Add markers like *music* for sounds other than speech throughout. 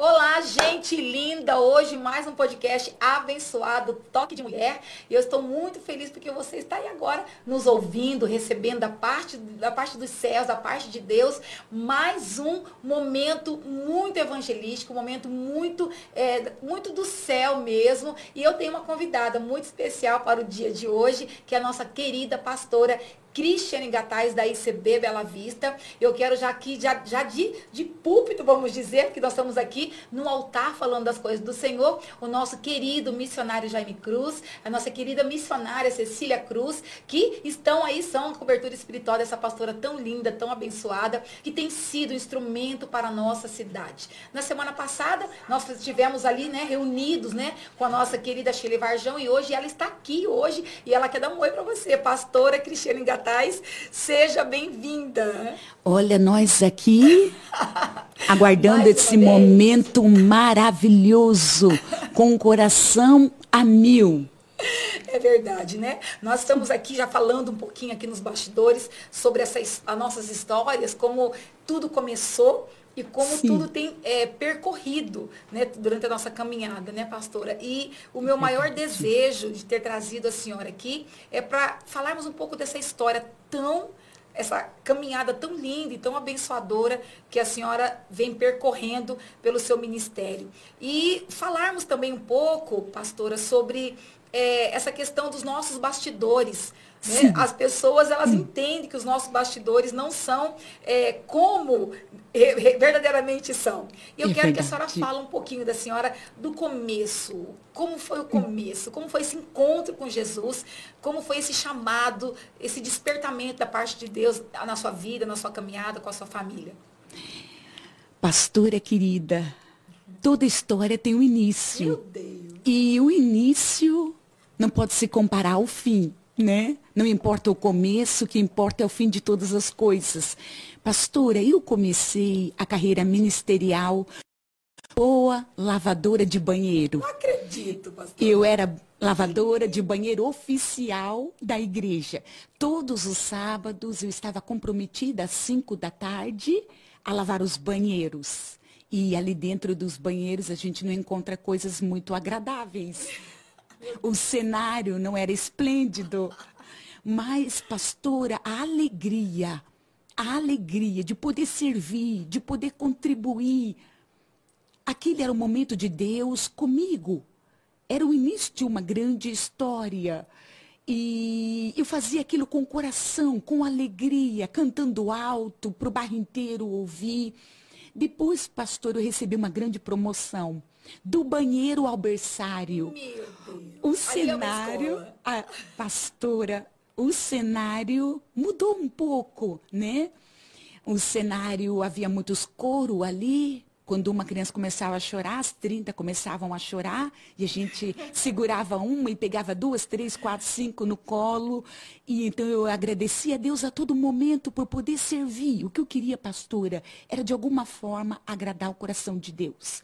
Olá, gente linda! Hoje mais um podcast abençoado, Toque de Mulher. E eu estou muito feliz porque você está aí agora nos ouvindo, recebendo da parte, da parte dos céus, da parte de Deus, mais um momento muito evangelístico, um momento muito, é, muito do céu mesmo. E eu tenho uma convidada muito especial para o dia de hoje, que é a nossa querida pastora Cristiane Gatais, da ICB Bela Vista. Eu quero já aqui, já, já de, de púlpito, vamos dizer, que nós estamos aqui no altar falando das coisas do Senhor, o nosso querido missionário Jaime Cruz, a nossa querida missionária Cecília Cruz, que estão aí, são a cobertura espiritual dessa pastora tão linda, tão abençoada, que tem sido instrumento para a nossa cidade. Na semana passada, nós estivemos ali, né, reunidos, né, com a nossa querida Shirley Varjão, e hoje ela está aqui hoje, e ela quer dar um oi para você, pastora Cristiane Gatais Seja bem-vinda. Olha, nós aqui *laughs* aguardando esse vez. momento maravilhoso, com o coração a mil. É verdade, né? Nós estamos aqui já falando um pouquinho aqui nos bastidores sobre essas as nossas histórias, como tudo começou e como Sim. tudo tem é, percorrido né, durante a nossa caminhada, né, pastora? E o meu maior desejo de ter trazido a senhora aqui é para falarmos um pouco dessa história tão essa caminhada tão linda e tão abençoadora que a senhora vem percorrendo pelo seu ministério. E falarmos também um pouco, pastora, sobre é, essa questão dos nossos bastidores. Né? As pessoas elas entendem que os nossos bastidores não são é, como verdadeiramente são. E eu é quero verdade. que a senhora fale um pouquinho da senhora do começo. Como foi o começo? Como foi esse encontro com Jesus? Como foi esse chamado, esse despertamento da parte de Deus na sua vida, na sua caminhada com a sua família? Pastora querida, toda história tem um início. Meu Deus. E o início não pode se comparar ao fim né? Não importa o começo, o que importa é o fim de todas as coisas. Pastora, eu comecei a carreira ministerial boa lavadora de banheiro. Não acredito, pastora. Eu era lavadora de banheiro oficial da igreja. Todos os sábados eu estava comprometida às 5 da tarde a lavar os banheiros. E ali dentro dos banheiros a gente não encontra coisas muito agradáveis. O cenário não era esplêndido. Mas, pastora, a alegria, a alegria de poder servir, de poder contribuir. Aquele era o momento de Deus comigo. Era o início de uma grande história. E eu fazia aquilo com coração, com alegria, cantando alto para o bairro inteiro ouvir. Depois, pastor, eu recebi uma grande promoção. Do banheiro ao berçário. O cenário, a pastora, o cenário mudou um pouco, né? O cenário, havia muitos coro ali, quando uma criança começava a chorar, as 30 começavam a chorar, e a gente *laughs* segurava uma e pegava duas, três, quatro, cinco no colo. E então eu agradecia a Deus a todo momento por poder servir. O que eu queria, pastora, era de alguma forma agradar o coração de Deus.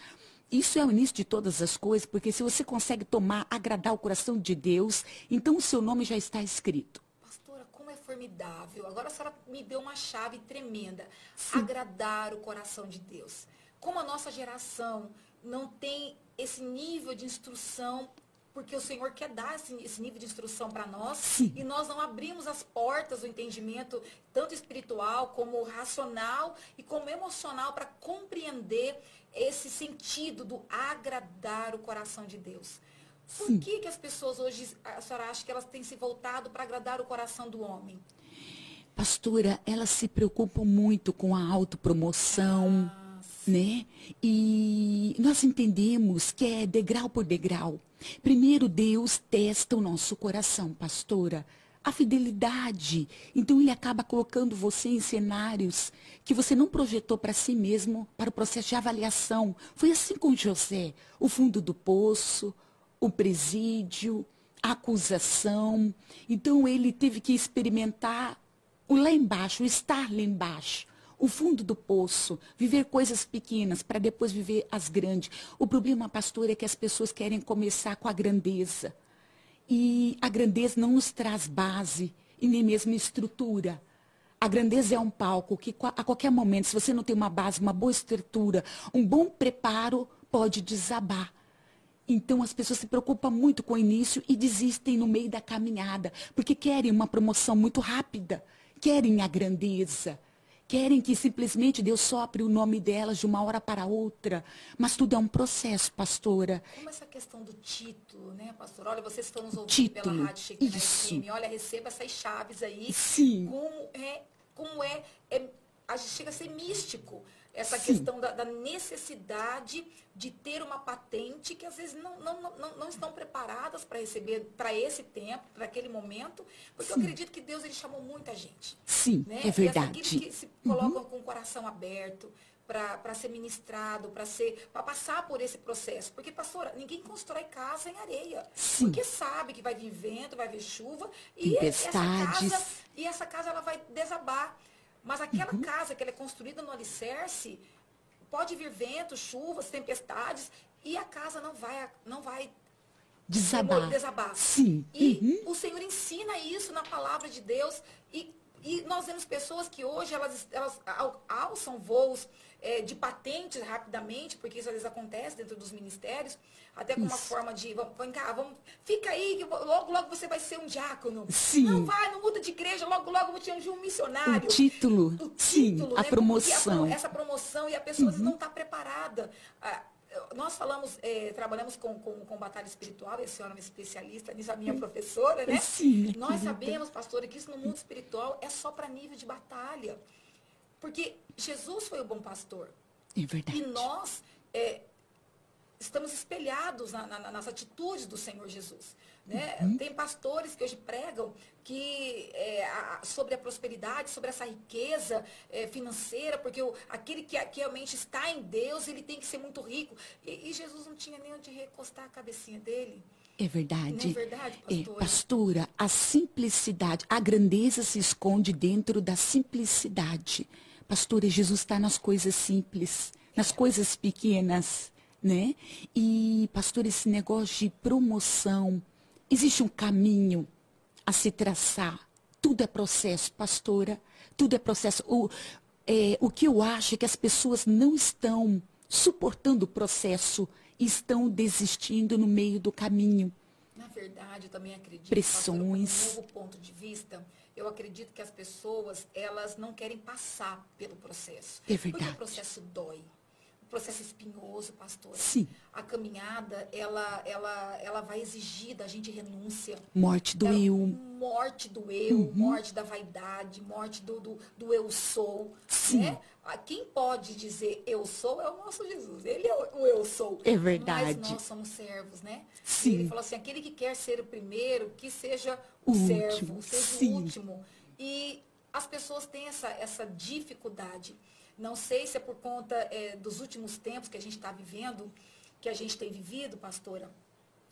Isso é o início de todas as coisas, porque se você consegue tomar, agradar o coração de Deus, então o seu nome já está escrito. Pastora, como é formidável. Agora a senhora me deu uma chave tremenda. Sim. Agradar o coração de Deus como a nossa geração não tem esse nível de instrução, porque o Senhor quer dar esse, esse nível de instrução para nós, Sim. e nós não abrimos as portas do entendimento, tanto espiritual como racional e como emocional, para compreender esse sentido do agradar o coração de Deus. Por Sim. que, que as pessoas hoje, a senhora acha que elas têm se voltado para agradar o coração do homem? Pastora, elas se preocupam muito com a autopromoção. Ah né? E nós entendemos que é degrau por degrau. Primeiro Deus testa o nosso coração, pastora, a fidelidade. Então ele acaba colocando você em cenários que você não projetou para si mesmo, para o processo de avaliação. Foi assim com José, o fundo do poço, o presídio, a acusação. Então ele teve que experimentar o lá embaixo, o estar lá embaixo o fundo do poço, viver coisas pequenas para depois viver as grandes. O problema, pastor, é que as pessoas querem começar com a grandeza. E a grandeza não nos traz base e nem mesmo estrutura. A grandeza é um palco que a qualquer momento, se você não tem uma base, uma boa estrutura, um bom preparo, pode desabar. Então as pessoas se preocupam muito com o início e desistem no meio da caminhada, porque querem uma promoção muito rápida, querem a grandeza. Querem que simplesmente Deus sopre o nome delas de uma hora para outra. Mas tudo é um processo, pastora. Como essa questão do título, né, pastor? Olha, vocês estão nos ouvindo título, pela Rádio Shekinah FM. Olha, receba essas chaves aí. Sim. Como é, como é, é a gente chega a ser místico essa Sim. questão da, da, necessidade de ter uma patente que às vezes não, não, não, não estão preparadas para receber para esse tempo, para aquele momento, porque Sim. eu acredito que Deus ele chamou muita gente. Sim, né? é verdade. E aqueles que se colocam uhum. com o coração aberto, para ser ministrado, para ser para passar por esse processo. Porque, pastora, ninguém constrói casa em areia. Sim. Porque sabe que vai vir vento, vai vir chuva e essa casa, e essa casa ela vai desabar. Mas aquela uhum. casa que ela é construída no alicerce, pode vir ventos, chuvas, tempestades, e a casa não vai, não vai desabar. desabar. Sim. E uhum. o Senhor ensina isso na palavra de Deus. E, e nós vemos pessoas que hoje elas, elas alçam voos é, de patentes rapidamente, porque isso às vezes acontece dentro dos ministérios, até com uma forma de, vamos, vem cá, vamos, fica aí, que logo, logo você vai ser um diácono. Sim. Não vai, não muda de igreja, logo, logo vou te ungir um missionário. O título. O título, Sim, né? a promoção. A, essa promoção e a pessoa uhum. não está preparada. Ah, nós falamos, eh, trabalhamos com, com, com batalha espiritual, esse senhora é especialista nisso, a minha professora, né? Sim, nós sabemos, pastora, que isso no mundo espiritual é só para nível de batalha. Porque Jesus foi o bom pastor. É verdade. E nós é, estamos espelhados na, na, nas atitudes do Senhor Jesus. Né? Uhum. Tem pastores que hoje pregam que é, a, sobre a prosperidade, sobre essa riqueza é, financeira, porque o, aquele que, que, realmente está em Deus, ele tem que ser muito rico. E, e Jesus não tinha nem onde recostar a cabecinha dele. É verdade. É verdade, pastora? É, pastora, a simplicidade, a grandeza se esconde dentro da simplicidade. Pastora, Jesus está nas coisas simples, nas coisas pequenas, né? E, pastor, esse negócio de promoção, existe um caminho a se traçar. Tudo é processo, pastora. Tudo é processo. O, é, o que eu acho é que as pessoas não estão suportando o processo e estão desistindo no meio do caminho. Na verdade, eu também acredito, Pressões. Pastora, um novo ponto de vista, eu acredito que as pessoas, elas não querem passar pelo processo. É verdade. Porque o processo dói. O processo espinhoso, pastor. Sim. A caminhada, ela, ela, ela vai exigir da gente renúncia. Morte do eu. Morte do eu, uhum. morte da vaidade, morte do, do, do eu sou. Sim. Né? Quem pode dizer eu sou é o nosso Jesus. Ele é o eu sou. É verdade. Mas nós somos servos, né? Sim. E ele falou assim, aquele que quer ser o primeiro, que seja o, o servo, último. seja Sim. o último. E as pessoas têm essa, essa dificuldade. Não sei se é por conta é, dos últimos tempos que a gente está vivendo, que a gente tem vivido, pastora,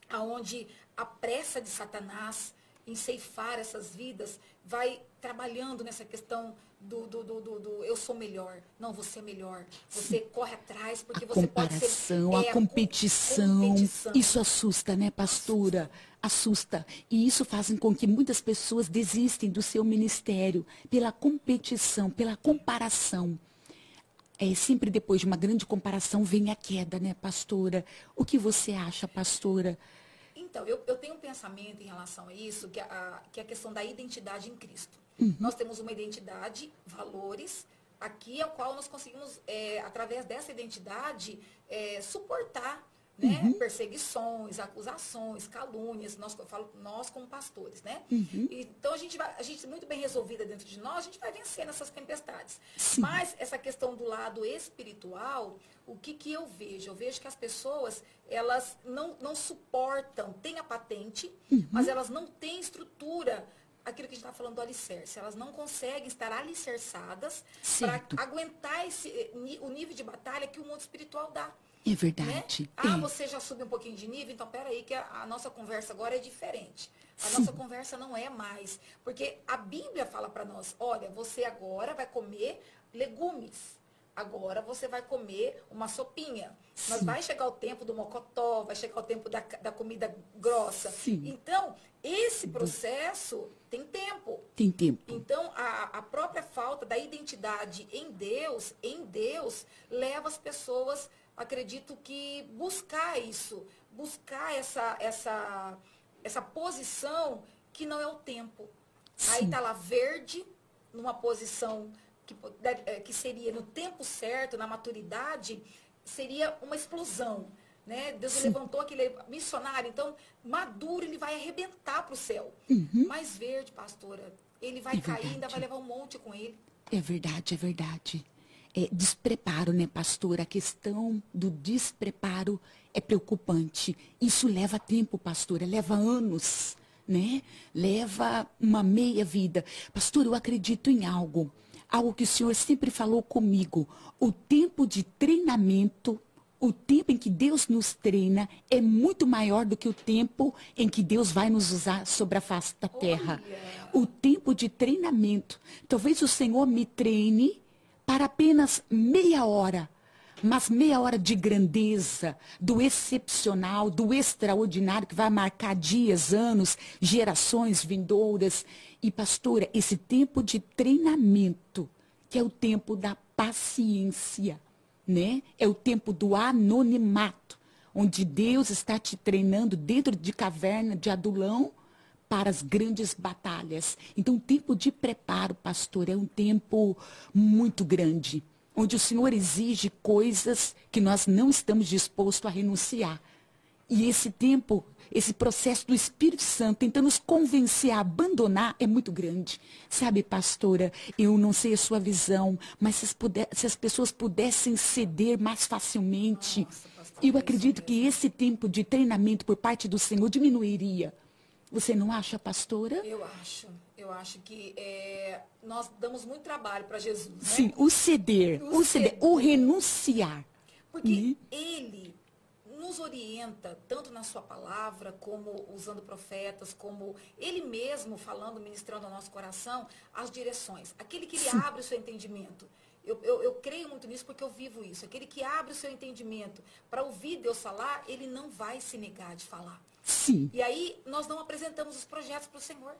aonde a pressa de Satanás em ceifar essas vidas vai trabalhando nessa questão do, do, do, do, do eu sou melhor. Não, você é melhor. Você Sim. corre atrás porque a você comparação, pode ser. a é, competição, competição. Isso assusta, né, pastora? Assusta. E isso faz com que muitas pessoas desistem do seu ministério pela competição, pela comparação. É, sempre depois de uma grande comparação vem a queda, né, pastora? O que você acha, pastora? Então, eu, eu tenho um pensamento em relação a isso, que é a, que é a questão da identidade em Cristo. Uhum. Nós temos uma identidade, valores, aqui ao qual nós conseguimos, é, através dessa identidade, é, suportar né? Uhum. perseguições, acusações, calúnias, nós, eu falo nós como pastores, né? Uhum. Então a gente vai, a gente muito bem resolvida dentro de nós, a gente vai vencer nessas tempestades. Sim. Mas essa questão do lado espiritual, o que, que eu vejo? Eu vejo que as pessoas, elas não, não suportam, têm a patente, uhum. mas elas não têm estrutura aquilo que a gente está falando do alicerce. Elas não conseguem estar alicerçadas para aguentar esse, o nível de batalha que o mundo espiritual dá. É verdade. Né? Ah, é. você já subiu um pouquinho de nível, então peraí que a, a nossa conversa agora é diferente. A Sim. nossa conversa não é mais. Porque a Bíblia fala para nós, olha, você agora vai comer legumes. Agora você vai comer uma sopinha. Sim. Mas vai chegar o tempo do mocotó, vai chegar o tempo da, da comida grossa. Sim. Então, esse processo tem tempo. Tem tempo. Então, a, a própria falta da identidade em Deus, em Deus, leva as pessoas, acredito que, buscar isso, buscar essa, essa, essa posição que não é o tempo. Sim. Aí está lá verde, numa posição que, é, que seria no tempo certo, na maturidade, seria uma explosão. Né? Deus Sim. levantou aquele missionário, então, maduro, ele vai arrebentar para o céu. Uhum. Mais verde, pastora, ele vai é cair, ainda vai levar um monte com ele. É verdade, é verdade. É, despreparo, né, pastora? A questão do despreparo é preocupante. Isso leva tempo, pastora, leva anos, né? Leva uma meia vida. Pastor, eu acredito em algo. Algo que o senhor sempre falou comigo. O tempo de treinamento o tempo em que Deus nos treina é muito maior do que o tempo em que Deus vai nos usar sobre a face da terra. O tempo de treinamento. Talvez o Senhor me treine para apenas meia hora, mas meia hora de grandeza, do excepcional, do extraordinário, que vai marcar dias, anos, gerações vindouras. E, pastora, esse tempo de treinamento, que é o tempo da paciência né? É o tempo do anonimato, onde Deus está te treinando dentro de caverna de adulão para as grandes batalhas. Então, o tempo de preparo, pastor, é um tempo muito grande, onde o Senhor exige coisas que nós não estamos dispostos a renunciar. E esse tempo, esse processo do Espírito Santo tentando nos convencer a abandonar é muito grande. Sabe, pastora, eu não sei a sua visão, mas se as, puder, se as pessoas pudessem ceder mais facilmente, Nossa, eu acredito que esse tempo de treinamento por parte do Senhor diminuiria. Você não acha, pastora? Eu acho. Eu acho que é, nós damos muito trabalho para Jesus. Né? Sim, o ceder, o, o ceder, ceder, o renunciar. Porque né? ele nos orienta, tanto na sua palavra, como usando profetas, como ele mesmo falando, ministrando ao nosso coração, as direções. Aquele que abre o seu entendimento. Eu, eu, eu, creio muito nisso porque eu vivo isso. Aquele que abre o seu entendimento para ouvir Deus falar, ele não vai se negar de falar. Sim. E aí nós não apresentamos os projetos para o Senhor.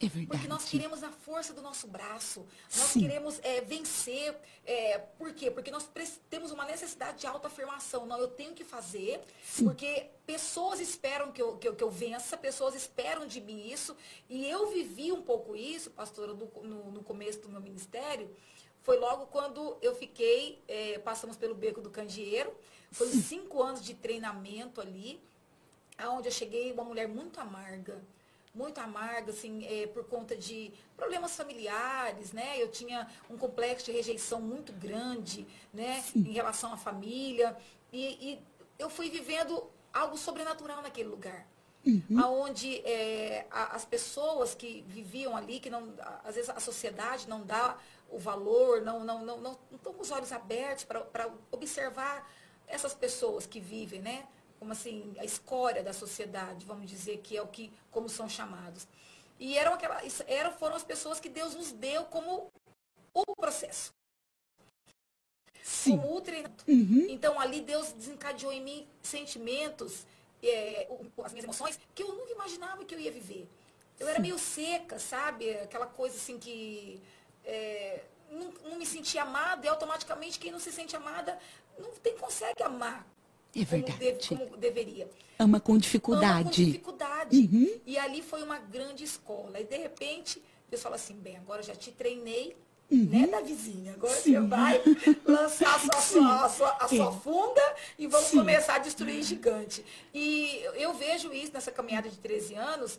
É verdade. Porque nós queremos a força do nosso braço. Nós Sim. queremos é, vencer. É, por quê? Porque nós temos uma necessidade de autoafirmação. Não, eu tenho que fazer, Sim. porque pessoas esperam que eu, que, eu, que eu vença, pessoas esperam de mim isso. E eu vivi um pouco isso, pastora, no, no, no começo do meu ministério. Foi logo quando eu fiquei, é, passamos pelo beco do candeeiro. Foi cinco anos de treinamento ali, aonde eu cheguei uma mulher muito amarga muito amarga, assim, é, por conta de problemas familiares, né? Eu tinha um complexo de rejeição muito grande, né? Sim. Em relação à família. E, e, eu fui vivendo algo sobrenatural naquele lugar. Uhum. Onde é, as pessoas que viviam ali, que não, às vezes a sociedade não dá o valor, não não, não, não, não estão com os olhos abertos para observar essas pessoas que vivem, né? Como assim, a escória da sociedade, vamos dizer, que é o que, como são chamados. E eram, aquelas, eram, foram as pessoas que Deus nos deu como o processo. Sim. Como o treinamento. Uhum. Então ali Deus desencadeou em mim sentimentos, é, as minhas emoções, que eu nunca imaginava que eu ia viver. Eu Sim. era meio seca, sabe? Aquela coisa assim que é, não, não, me sentia amada e automaticamente quem não se sente amada não tem, consegue amar é verdade. Como, como deveria. Ama com dificuldade. Ama com dificuldade. Uhum. E ali foi uma grande escola. E de repente, Deus fala assim, bem, agora já te treinei, uhum. né, da vizinha. Agora Sim. você vai lançar a sua, *laughs* sua, a sua, a sua funda e vamos Sim. começar a destruir gigante. E eu vejo isso nessa caminhada de 13 anos,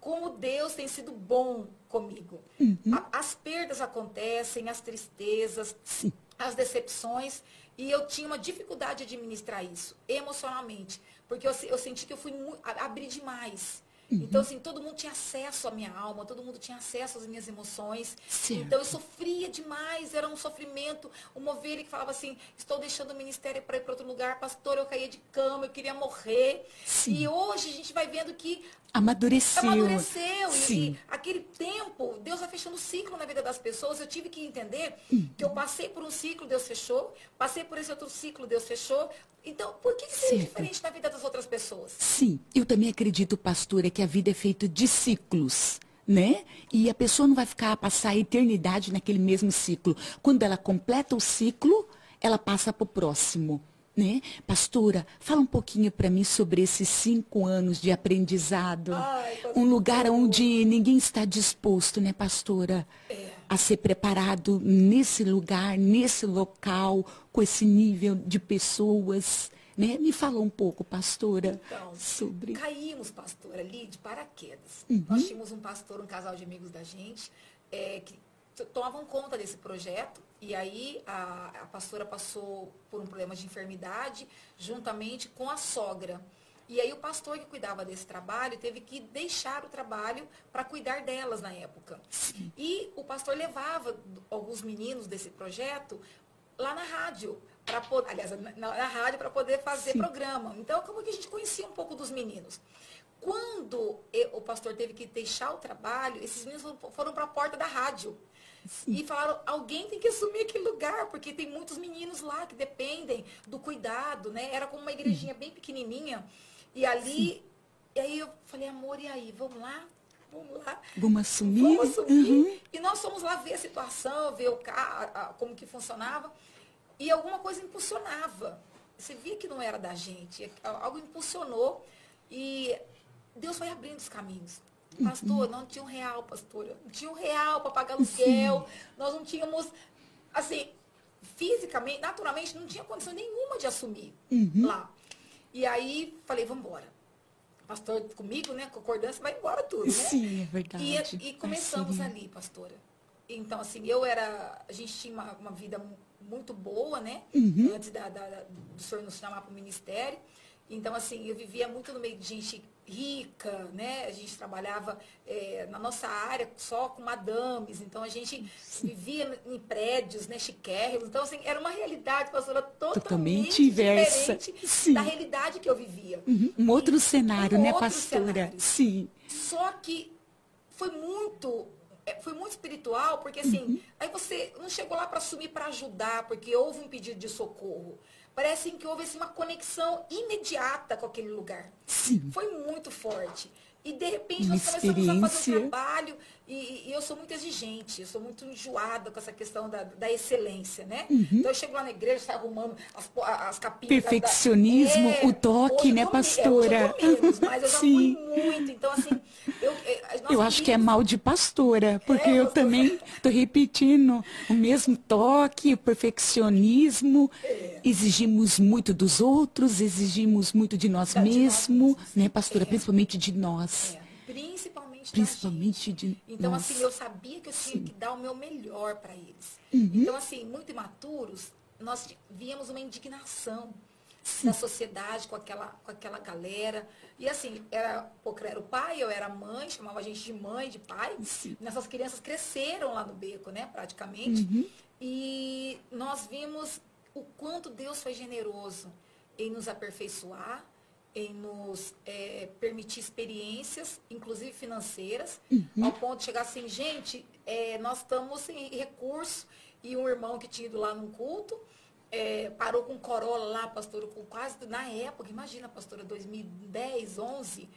como Deus tem sido bom comigo. Uhum. as perdas acontecem, as tristezas, Sim. as decepções. E eu tinha uma dificuldade de administrar isso, emocionalmente. Porque eu, eu senti que eu fui abrir demais. Uhum. Então, assim, todo mundo tinha acesso à minha alma, todo mundo tinha acesso às minhas emoções. Certo. Então, eu sofria demais, era um sofrimento. Uma ovelha que falava assim: estou deixando o ministério para ir para outro lugar, pastor, eu caía de cama, eu queria morrer. Sim. E hoje a gente vai vendo que Amadureceu. Amadureceu. Sim. E aquele tempo, Deus vai fechando ciclo na vida das pessoas. Eu tive que entender uhum. que eu passei por um ciclo, Deus fechou. Passei por esse outro ciclo, Deus fechou. Então, por que, que seria diferente na vida das outras pessoas? Sim, eu também acredito, pastora, que a vida é feita de ciclos. né? E a pessoa não vai ficar passar a eternidade naquele mesmo ciclo. Quando ela completa o ciclo, ela passa para o próximo. Né? Pastora, fala um pouquinho para mim sobre esses cinco anos de aprendizado. Ai, um lugar onde ninguém está disposto, né, pastora? É. A ser preparado nesse lugar, nesse local, com esse nível de pessoas. Né? Me fala um pouco, pastora, então, sobre. Caímos, pastora, ali de paraquedas. Uhum. Nós tínhamos um pastor, um casal de amigos da gente, é, que tomavam conta desse projeto e aí a, a pastora passou por um problema de enfermidade juntamente com a sogra. E aí o pastor que cuidava desse trabalho teve que deixar o trabalho para cuidar delas na época. Sim. E o pastor levava alguns meninos desse projeto lá na rádio, para aliás, na, na rádio para poder fazer Sim. programa. Então, como que a gente conhecia um pouco dos meninos? Quando o pastor teve que deixar o trabalho, esses meninos foram para a porta da rádio. Sim. E falaram, alguém tem que assumir aquele lugar, porque tem muitos meninos lá que dependem do cuidado, né? Era como uma igrejinha bem pequenininha. E ali, Sim. e aí eu falei, amor, e aí, vamos lá? Vamos lá. Vamos assumir? Vamos assumir. Uhum. E nós fomos lá ver a situação, ver o carro, como que funcionava. E alguma coisa impulsionava. Você via que não era da gente. Algo impulsionou. E Deus foi abrindo os caminhos. Pastor, não tinha um real, pastora. Não tinha um real para pagar aluguel. Nós não tínhamos, assim, fisicamente, naturalmente, não tinha condição nenhuma de assumir uhum. lá. E aí, falei, vamos embora. Pastor comigo, né? Concordância, vai embora tudo, né? Sim, é verdade. E, e começamos ali, pastora. Então, assim, eu era. A gente tinha uma, uma vida muito boa, né? Uhum. Antes da, da, do senhor nos chamar para o ministério. Então, assim, eu vivia muito no meio de gente rica, né? A gente trabalhava é, na nossa área só com madames, então a gente vivia em prédios, né, chiquérrimos. Então, assim, era uma realidade, pastora, totalmente, totalmente inversa Sim. da realidade que eu vivia. Uhum. Um outro cenário, um né, outro pastora? Cenário. Sim. Só que foi muito foi muito espiritual, porque assim, uhum. aí você não chegou lá para assumir para ajudar, porque houve um pedido de socorro. Parece que houve assim, uma conexão imediata com aquele lugar. Sim. Foi muito forte. E de repente nós começamos a fazer um trabalho e, e, eu sou muito exigente, eu sou muito enjoada com essa questão da, da excelência, né? Uhum. Então eu chego lá na igreja, saio arrumando as, as capinhas. Perfeccionismo, da, é, o toque, né, pastora? É, eu menos, mas eu já Sim. fui muito. Então, assim, eu. É, eu acho que é mal de pastora, porque é, eu também estou repetindo o mesmo toque, o perfeccionismo. É. Exigimos muito dos outros, exigimos muito de nós mesmos, né, pastora? É. Principalmente de nós. Principalmente, Principalmente de Então, assim, eu sabia que eu tinha Sim. que dar o meu melhor para eles. Uhum. Então, assim, muito imaturos, nós víamos uma indignação Sim. da sociedade com aquela, com aquela galera. E assim, era, era o pai, eu era mãe, chamava a gente de mãe, de pai. Sim. Nessas crianças cresceram lá no beco, né, praticamente. Uhum. E nós vimos o quanto Deus foi generoso em nos aperfeiçoar, em nos é, permitir experiências, inclusive financeiras, uhum. ao ponto de chegar assim, gente, é, nós estamos sem recurso, e um irmão que tinha ido lá num culto, é, parou com Corolla lá, pastora, com quase, na época, imagina, pastora, 2010, 11,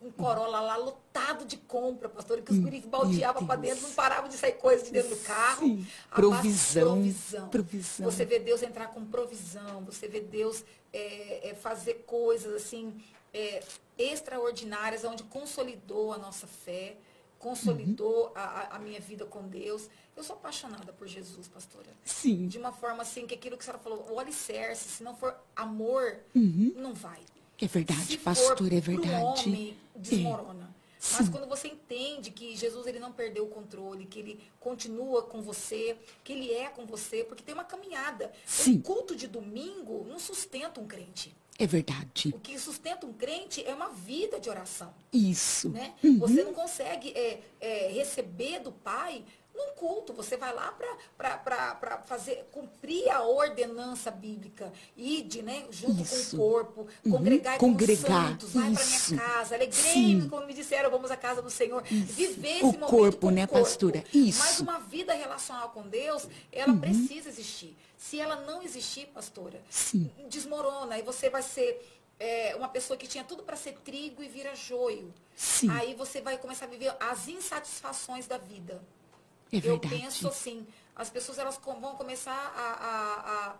um Corolla lá lotado de compra, pastora, que os guris baldeavam para dentro, não paravam de sair coisas de dentro do carro. Sim. Provisão, provisão. Provisão. Você vê Deus entrar com provisão, você vê Deus é, é, fazer coisas assim é, extraordinárias, onde consolidou a nossa fé, consolidou uhum. a, a, minha vida com Deus. Eu sou apaixonada por Jesus, pastora. Sim. De uma forma assim, que aquilo que a senhora falou, o alicerce, se não for amor, uhum. não vai. É verdade, pastor, é verdade. Homem, desmorona. É. Mas Sim. quando você entende que Jesus ele não perdeu o controle, que ele continua com você, que ele é com você, porque tem uma caminhada. Sim. O culto de domingo não sustenta um crente. É verdade. O que sustenta um crente é uma vida de oração. Isso. Né? Uhum. Você não consegue é, é, receber do Pai num culto. Você vai lá para fazer, cumprir a ordenança bíblica. Ide, né? Junto isso. com o corpo, uhum. congregar Congregar. com os santos, vai para minha casa, alegrei-me, como me disseram, vamos à casa do Senhor. Isso. Viver o esse momento corpo, né, o corpo. pastora? Isso. Mas uma vida relacional com Deus, ela uhum. precisa existir. Se ela não existir, pastora, Sim. desmorona e você vai ser é, uma pessoa que tinha tudo para ser trigo e vira joio. Sim. Aí você vai começar a viver as insatisfações da vida. É Eu penso assim, as pessoas elas vão começar a, a- a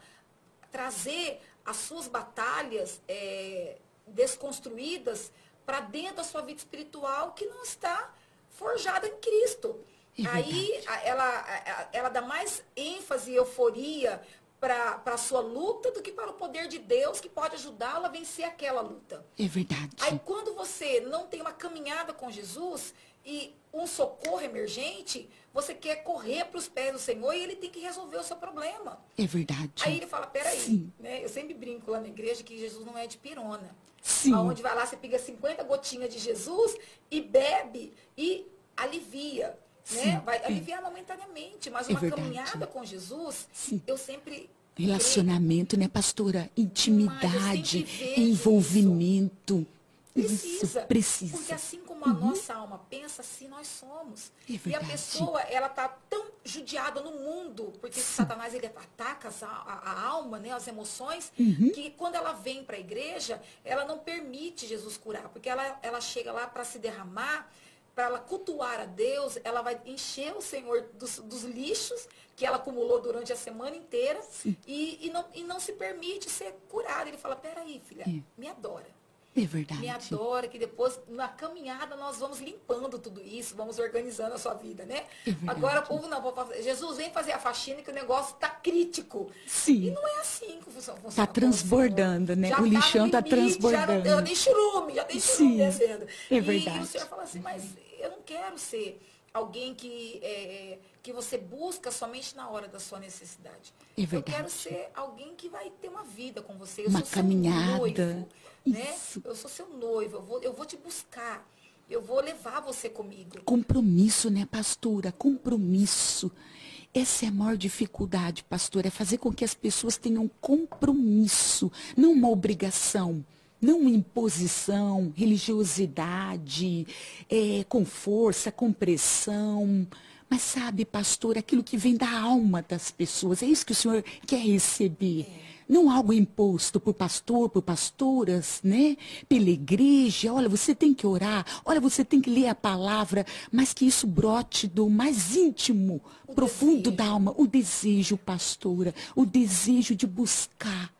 trazer as suas batalhas é, desconstruídas para dentro da sua vida espiritual que não está forjada em Cristo. É Aí ela, ela dá mais ênfase e euforia para a sua luta do que para o poder de Deus que pode ajudá-la a vencer aquela luta. É verdade. Aí quando você não tem uma caminhada com Jesus e um socorro emergente, você quer correr para os pés do Senhor e ele tem que resolver o seu problema. É verdade. Aí ele fala, peraí, Sim. né? Eu sempre brinco lá na igreja que Jesus não é de pirona. Sim. Aonde vai lá, você pega 50 gotinhas de Jesus e bebe e alivia. Né? Sim, Vai é. aliviar momentaneamente, mas É uma verdade. caminhada com Jesus, Sim. eu sempre Relacionamento, né, pastora? Intimidade, envolvimento. Precisa. Isso, precisa. Porque assim como a nossa alma pensa, assim nós somos. É e a pessoa, ela tá tão judiada no mundo, porque Satanás ele ataca a, a- a alma, né, as emoções, Uhum. que quando ela vem para a igreja, ela não permite Jesus curar, porque ela, ela chega lá para se derramar, para ela cultuar a Deus, ela vai encher o Senhor dos, dos lixos que ela acumulou durante a semana inteira e, e, não, e não se permite ser curada. Ele fala, peraí, filha, É. me adora É verdade. me adora, que depois, na caminhada, nós vamos limpando tudo isso, vamos organizando a sua vida, né? É. Agora o povo não, vou fazer- Jesus vem fazer a faxina que o negócio está crítico. Sim. E não é assim que funciona. Tá transbordando, né? O no lixão tá limite, Já, transbordando. já tem churume, já tem churume Sim, descendo. é verdade. E, o Senhor fala assim, mas eu não quero ser alguém que, é, que você busca somente na hora da sua necessidade. É Eu verdade. quero ser alguém que vai ter uma vida com você. Eu Uma sou seu caminhada. noivo, né? Eu sou seu noivo, eu vou, eu vou te buscar. Eu vou levar você comigo. Compromisso, né, pastora? Compromisso. Essa é a maior dificuldade, pastora, é fazer com que as pessoas tenham compromisso, não uma obrigação, não uma imposição, religiosidade, é, com força, com pressão. Mas sabe, pastor, aquilo que vem da alma das pessoas, é isso que o senhor quer receber. Não algo imposto por pastor, por pastoras, né? Pela igreja. Olha, você tem que orar. Olha, você tem que ler a palavra. Mas que isso brote do mais íntimo, O profundo desejo. da alma. O desejo, pastora. O desejo de buscar.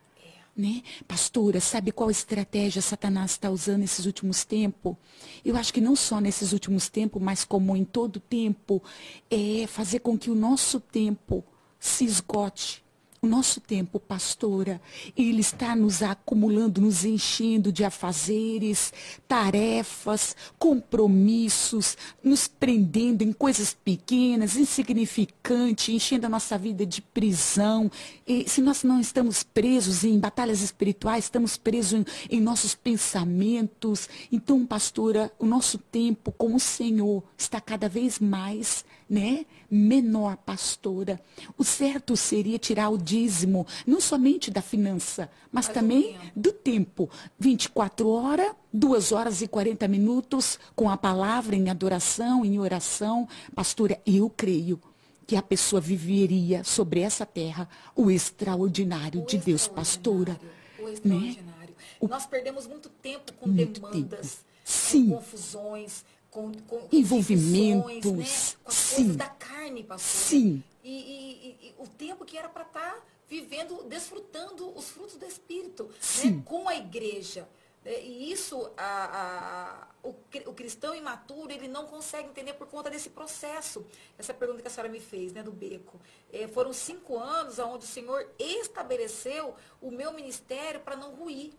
Né? Pastora, sabe qual estratégia Satanás está usando nesses últimos tempos? Eu acho que não só nesses últimos tempos, mas como em todo tempo, é fazer com que o nosso tempo se esgote. O nosso tempo, pastora, ele está nos acumulando, nos enchendo de afazeres, tarefas, compromissos, nos prendendo em coisas pequenas, insignificantes, enchendo a nossa vida de prisão. E se nós não estamos presos em batalhas espirituais, estamos presos em, em nossos pensamentos. Então, pastora, o nosso tempo com o Senhor está cada vez mais né, menor, pastora. O certo seria tirar o dízimo, não somente da finança, mas, Mas do também tempo. do tempo. 24 horas, 2 horas e 40 minutos com a palavra em adoração, em oração. Pastora, eu creio que a pessoa viveria sobre essa terra o extraordinário O de Deus, pastora. extraordinário, O Né? extraordinário. Nós perdemos muito tempo com Muito demandas, tempo. Sim. com confusões, com, com, Envolvimentos. Né? Com as Sim. coisas da carne, pastor. Sim. E, e- e- o tempo que era para estar vivendo, desfrutando os frutos do Espírito, Sim. né? com a igreja. né? E isso, a- a- o, o cristão imaturo, ele não consegue entender por conta desse processo. Essa pergunta que a senhora me fez, né, do beco. Eh, foram cinco anos onde o Senhor estabeleceu o meu ministério para não ruir.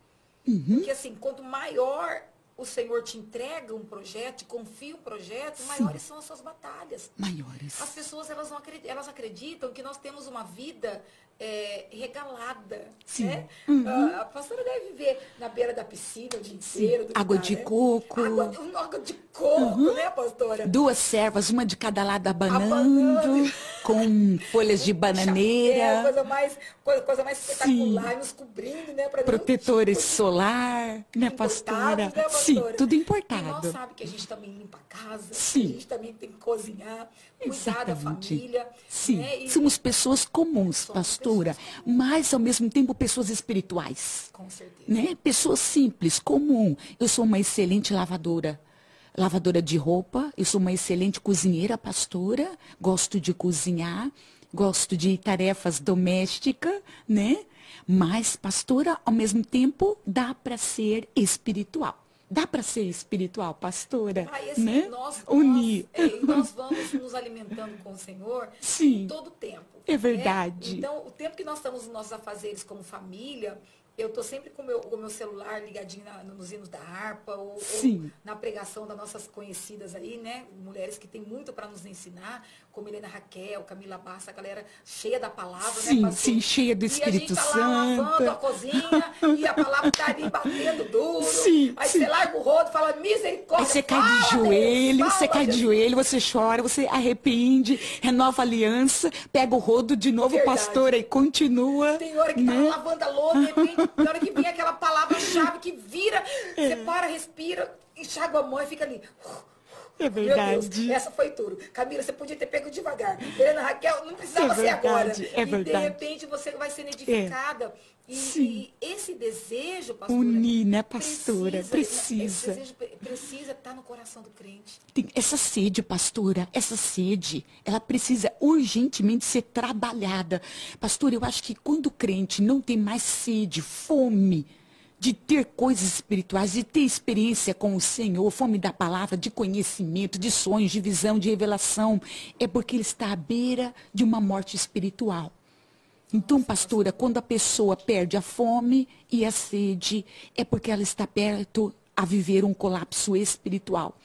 Uhum. Porque assim, quanto maior o Senhor te entrega um projeto, te confia um projeto, maiores são as suas batalhas. Maiores. As pessoas elas, não acreditam, elas acreditam que nós temos uma vida é, regalada. Sim. Né? Uhum. Ah, a pastora deve viver na beira da piscina o dia inteiro. do Água de né? coco. Água, água de coco, né, pastora? Duas servas, uma de cada lado abanando, Abanando. com folhas de *laughs* É, bananeira, coisa mais, coisa, coisa mais espetacular, nos cobrindo, né? protetores solar, né, pastora? né, Sim, pastora? tudo E nós importado. sabe que a gente também limpa a casa, Sim. a gente também tem que cozinhar, cuidar da Exatamente. família. Sim, né? E somos pessoas comuns, somos pastora. Pastora, mas ao mesmo tempo pessoas espirituais. Com certeza. Né? Pessoas simples, comum. Eu sou uma excelente lavadora. Lavadora de roupa, eu sou uma excelente cozinheira, pastora, gosto de cozinhar, gosto de tarefas domésticas, né? Mas, pastora, ao mesmo tempo, dá para ser espiritual. Dá para ser espiritual, pastora? Ah, assim, né? nós, Unir. Nós, é, nós vamos nos alimentando com o Senhor Sim. todo o tempo. É verdade. Né? Então, o tempo que nós estamos nos nossos afazeres como família, eu estou sempre com meu, o meu celular ligadinho na, nos hinos da harpa ou, ou, na pregação das nossas conhecidas aí, né? Mulheres que têm muito para nos ensinar, como Helena Raquel, Camila Bassa, a galera cheia da palavra, sim, né? Sim, cheia do Espírito Santo. E a gente tá lá lavando a cozinha e a palavra está ali batendo duro. Sim, aí sim. você larga o rodo, fala misericórdia. Aí você cai de joelho, Deus, você cai de joelho, você chora, você arrepende, renova a aliança, pega o rodo de novo, Verdade. pastora, e continua. Tem hora que tá né? tá lavando a louça, de repente na hora que vem aquela palavra-chave que vira, é. você para, respira, enxaga a mão e fica ali. É verdade. Meu Deus, essa foi tudo. Camila, você podia ter pego devagar. Helena Raquel, não precisava é ser agora. É verdade. E de repente você vai sendo edificada. É. E, e, esse desejo, pastora. Unir, né, pastora? Precisa. Esse desejo precisa estar no coração do crente. Tem essa sede, pastora, essa sede, ela precisa urgentemente ser trabalhada. Pastora, eu acho que quando o crente não tem mais sede, fome, de ter coisas espirituais, de ter experiência com o Senhor, fome da palavra, de conhecimento, de sonhos, de visão, de revelação, é porque ele está à beira de uma morte espiritual. Então, pastora, quando a pessoa perde a fome e a sede, é porque ela está perto a viver um colapso espiritual.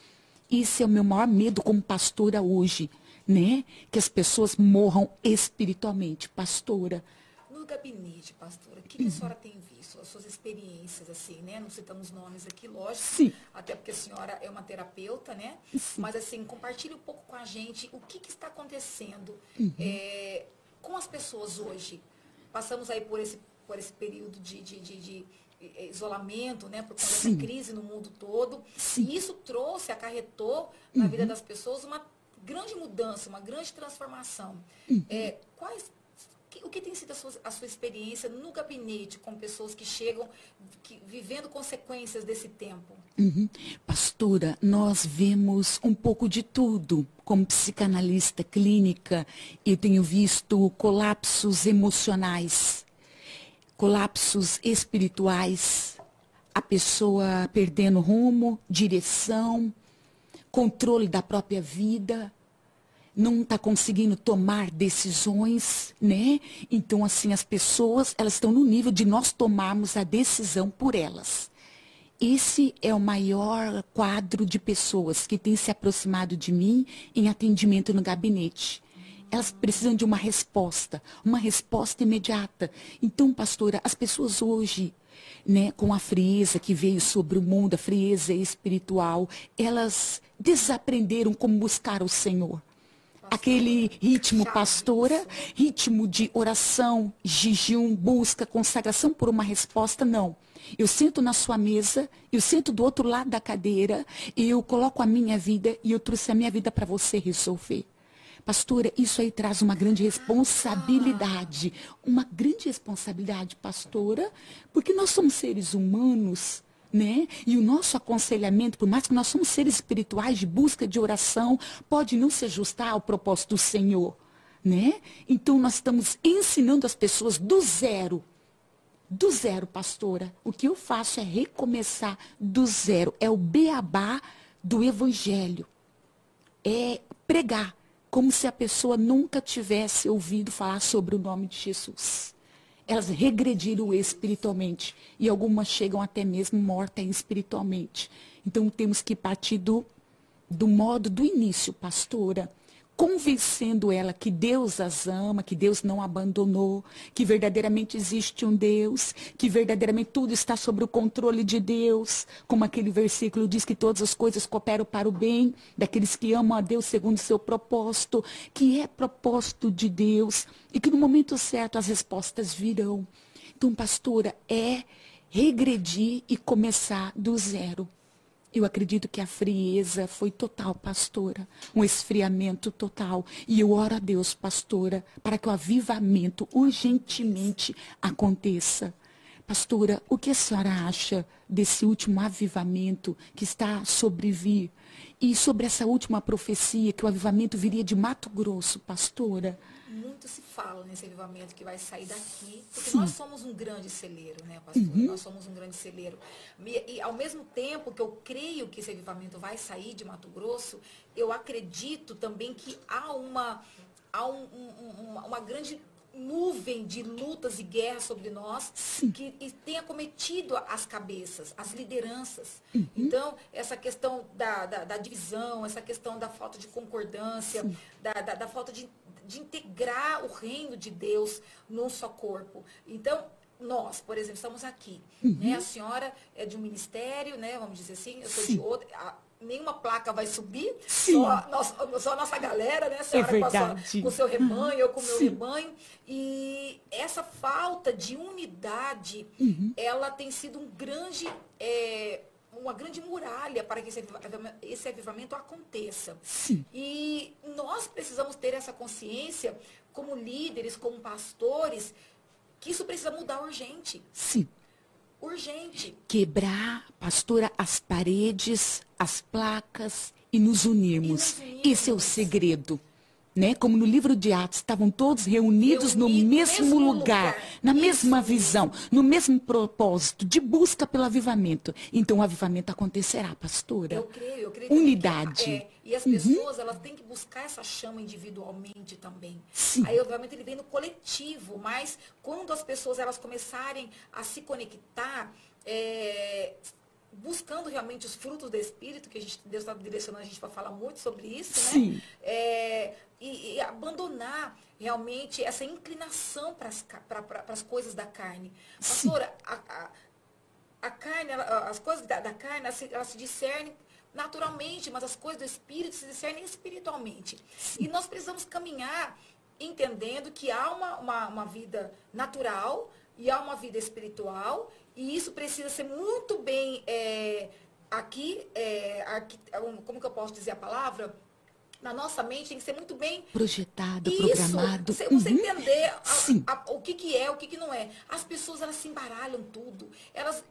Isso é o meu maior medo como pastora hoje, né? Que as pessoas morram espiritualmente. Pastora. No gabinete, pastora, o que a senhora tem visto? As suas experiências, assim, né? Não citamos nomes aqui, lógico. Sim. Até porque a senhora é uma terapeuta, né? Sim. Mas, assim, compartilhe um pouco com a gente o que, que está acontecendo. Uhum. É, com as pessoas hoje. Passamos aí por esse, por esse período de, de, de, de isolamento, né, por conta Sim. da crise no mundo todo. Sim. E isso trouxe, acarretou na uhum. vida das pessoas uma grande mudança, uma grande transformação. Uhum. É, quais, o que tem sido a sua, a sua, experiência no gabinete com pessoas que chegam que, vivendo consequências desse tempo? Uhum. Pastora, nós vemos um pouco de tudo. Como psicanalista clínica, eu tenho visto colapsos emocionais, colapsos espirituais, a pessoa perdendo rumo, direção, controle da própria vida, não está conseguindo tomar decisões, né? Então, assim, as pessoas, elas estão no nível de nós tomarmos a decisão por elas. Esse é o maior quadro de pessoas que têm se aproximado de mim em atendimento no gabinete. Elas precisam de uma resposta, uma resposta imediata. Então, pastora, as pessoas hoje, né, com a frieza que veio sobre o mundo, a frieza espiritual, elas desaprenderam como buscar o Senhor aquele ritmo pastora, ritmo de oração, jejum, busca, consagração por uma resposta, não. Eu sento na sua mesa, eu sento do outro lado da cadeira, eu coloco a minha vida e eu trouxe a minha vida para você resolver. Pastora, isso aí traz uma grande responsabilidade. Uma grande responsabilidade, pastora, porque nós somos seres humanos né? E o nosso aconselhamento, por mais que nós somos seres espirituais de busca de oração, pode não se ajustar ao propósito do Senhor, né? Então nós estamos ensinando as pessoas do zero. Do zero, pastora. O que eu faço é recomeçar do zero. É o beabá do evangelho. É pregar como se a pessoa nunca tivesse ouvido falar sobre o nome de Jesus elas regrediram espiritualmente. E algumas chegam até mesmo mortas espiritualmente. Então temos que partir do, do modo do início, pastora convencendo ela que Deus as ama, que Deus não abandonou, que verdadeiramente existe um Deus, que verdadeiramente tudo está sob o controle de Deus, como aquele versículo diz que todas as coisas cooperam para o bem daqueles que amam a Deus segundo seu propósito, que é propósito de Deus e que no momento certo as respostas virão. Então, pastora, é regredir e começar do zero. Eu acredito que a frieza foi total, pastora. Um esfriamento total. E eu oro a Deus, pastora, para que o avivamento urgentemente aconteça. Pastora, o que a senhora acha desse último avivamento que está a sobrevir? E sobre essa última profecia, que o avivamento viria de Mato Grosso, pastora? Muito se fala nesse avivamento que vai sair daqui, porque Sim. nós somos um grande celeiro, né, pastor? Uhum. Nós somos um grande celeiro. E, e, ao mesmo tempo que eu creio que esse avivamento vai sair de Mato Grosso, eu acredito também que há uma, há um, um, uma, uma grande nuvem de lutas e guerras sobre nós Sim. que tenha cometido as cabeças, as lideranças. Uhum. Então, essa questão da, da, da, divisão, essa questão da falta de concordância, da, da, da, falta de, de integrar o reino de Deus num só corpo. Então, nós, por exemplo, estamos aqui. Uhum. Né? A senhora é de um ministério, né? vamos dizer assim, eu sou Sim. de outro. A, nenhuma placa vai subir, só, nós, só a nossa galera, né? A senhora é com, a sua, com o seu rebanho, eu com o meu Sim. rebanho. E essa falta de unidade, uhum. ela tem sido um grande. É, uma grande muralha para que esse avivamento, aconteça. Sim. E nós precisamos ter essa consciência, como líderes, como pastores, que isso precisa mudar urgente. Sim urgente. Quebrar, pastora, as paredes, as placas e nos unirmos. E nos unirmos. Esse é o segredo né? Como no livro de Atos, estavam todos reunidos no mesmo, mesmo lugar, lugar, na Isso. mesma visão, no mesmo propósito de busca pelo avivamento. Então o avivamento acontecerá, pastora. Eu creio, eu creio. Unidade. Que, é, e as uhum. pessoas, uhum. elas têm que buscar essa chama individualmente também. Sim. Aí, obviamente, ele vem no coletivo, mas quando as pessoas elas começarem a se conectar, é, buscando realmente os frutos do Espírito, que a gente, Deus está direcionando a gente para falar muito sobre isso, né? Sim. É, e, e, abandonar realmente essa inclinação para as coisas da carne. Pastora, a, a, a, carne, ela, as coisas da, da carne, ela se, ela se discernem naturalmente, mas as coisas do Espírito se discernem espiritualmente. Sim. E nós precisamos caminhar entendendo que há uma, uma, uma vida natural e há uma vida espiritual e isso precisa ser muito bem é, aqui, é, aqui, como que eu posso dizer a palavra? Na nossa mente tem que ser muito bem projetado, isso, programado. Você, você uhum. entender a, a, o que, que é, o que, que não é. As pessoas elas se embaralham tudo. Elas,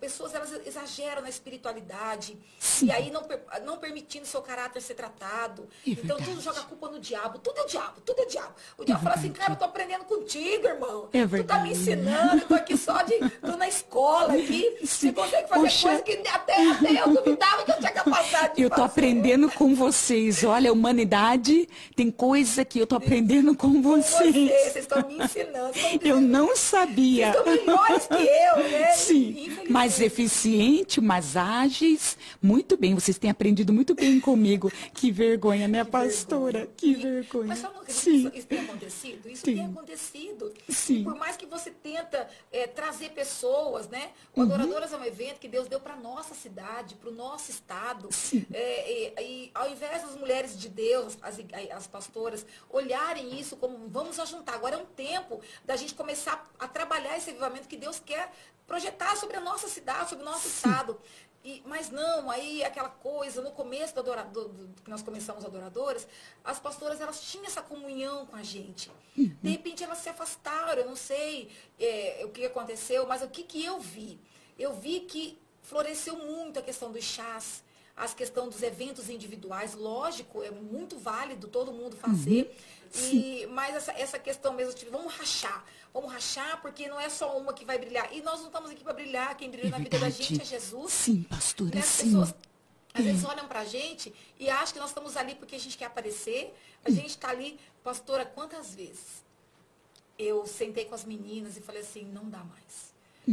pessoas elas exageram na espiritualidade Sim. e aí não, não permitindo seu caráter ser tratado. É então tudo joga a culpa no diabo. Tudo é diabo, tudo é diabo. O diabo é fala assim, cara, eu tô aprendendo contigo, irmão. É tu tá me ensinando, eu tô aqui só de. tô na escola aqui. Sim. Você consegue fazer Poxa. coisa que até, até eu duvidava que eu tinha capacidade de Eu tô fazer. aprendendo com vocês. Olha, humanidade, tem coisa que eu estou aprendendo com vocês. Com vocês, vocês estão me ensinando. Eu não sabia. Vocês estão melhores que eu, né? *laughs* Sim, mais eficiente, mais ágeis. Muito bem, vocês têm aprendido muito bem comigo. Que vergonha, né, que pastora? Vergonha. Que vergonha. Mas sabe que Sim. isso tem acontecido? Isso Sim. tem acontecido. Sim. E por mais que você tenta é, trazer pessoas, né? O uhum. Adoradoras é um evento que Deus deu para nossa cidade, para o nosso estado. É, e, e ao invés das mulheres de Deus, as, as pastoras, olharem isso como vamos ajuntar. Agora é um tempo da gente começar a trabalhar esse avivamento que Deus quer projetar sobre a nossa cidade, sobre o nosso Sim. estado. E, mas não, aí aquela coisa, no começo do adorador, do, que nós começamos adoradoras, as pastoras elas tinham essa comunhão com a gente. Uhum. De repente elas se afastaram, eu não sei é, o que aconteceu, mas o que, que eu vi? Eu vi que floresceu muito a questão dos chás, as questão dos eventos individuais, lógico, é muito válido todo mundo fazer. Uhum. E, mas essa, essa questão mesmo, tipo, vamos rachar. Vamos rachar, porque não é só uma que vai brilhar. E nós não estamos aqui para brilhar, quem brilha é na vida da gente é Jesus. Sim, pastora, né? As sim. pessoas às vezes olham para a gente e acham que nós estamos ali porque a gente quer aparecer. A gente está ali, pastora, quantas vezes eu sentei com as meninas e falei assim, não dá mais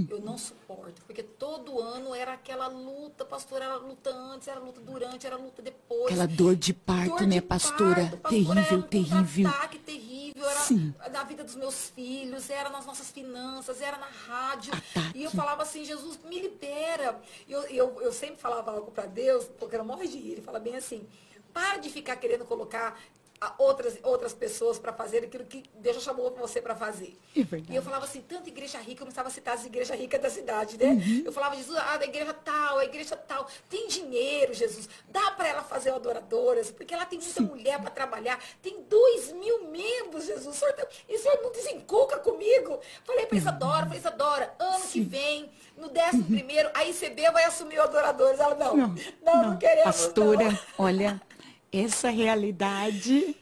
eu não suporto, porque todo ano era aquela luta, pastora, era luta antes, era luta durante, era luta depois. Aquela dor de parto, dor né, de pastora? Parto, pastora? Terrível, era terrível. Um ataque terrível, era Sim. na vida dos meus filhos, era nas nossas finanças, era na rádio. Ataque. E eu falava assim, Jesus, me libera. Eu, eu, eu sempre falava algo para Deus, porque eu morro de rir, ele fala bem assim, para de ficar querendo colocar outras, outras pessoas para fazer aquilo que Deus já chamou você para fazer. É. E eu falava assim, tanta igreja rica, eu começava a citar as igrejas ricas da cidade, né? Uhum. Eu falava, Jesus, ah, da igreja tal, a igreja tal, tem dinheiro, Jesus, dá para ela fazer adoradoras, porque ela tem muita Sim. mulher para trabalhar, tem dois mil membros, Jesus, o senhor, tá, e o senhor não desencuca comigo? Falei para Isadora, falei, Isadora, ano Sim. que vem, no décimo uhum. primeiro, a ICB vai assumir o adoradores. Ela, não, não, não, não, não queremos. Pastora, olha, essa realidade.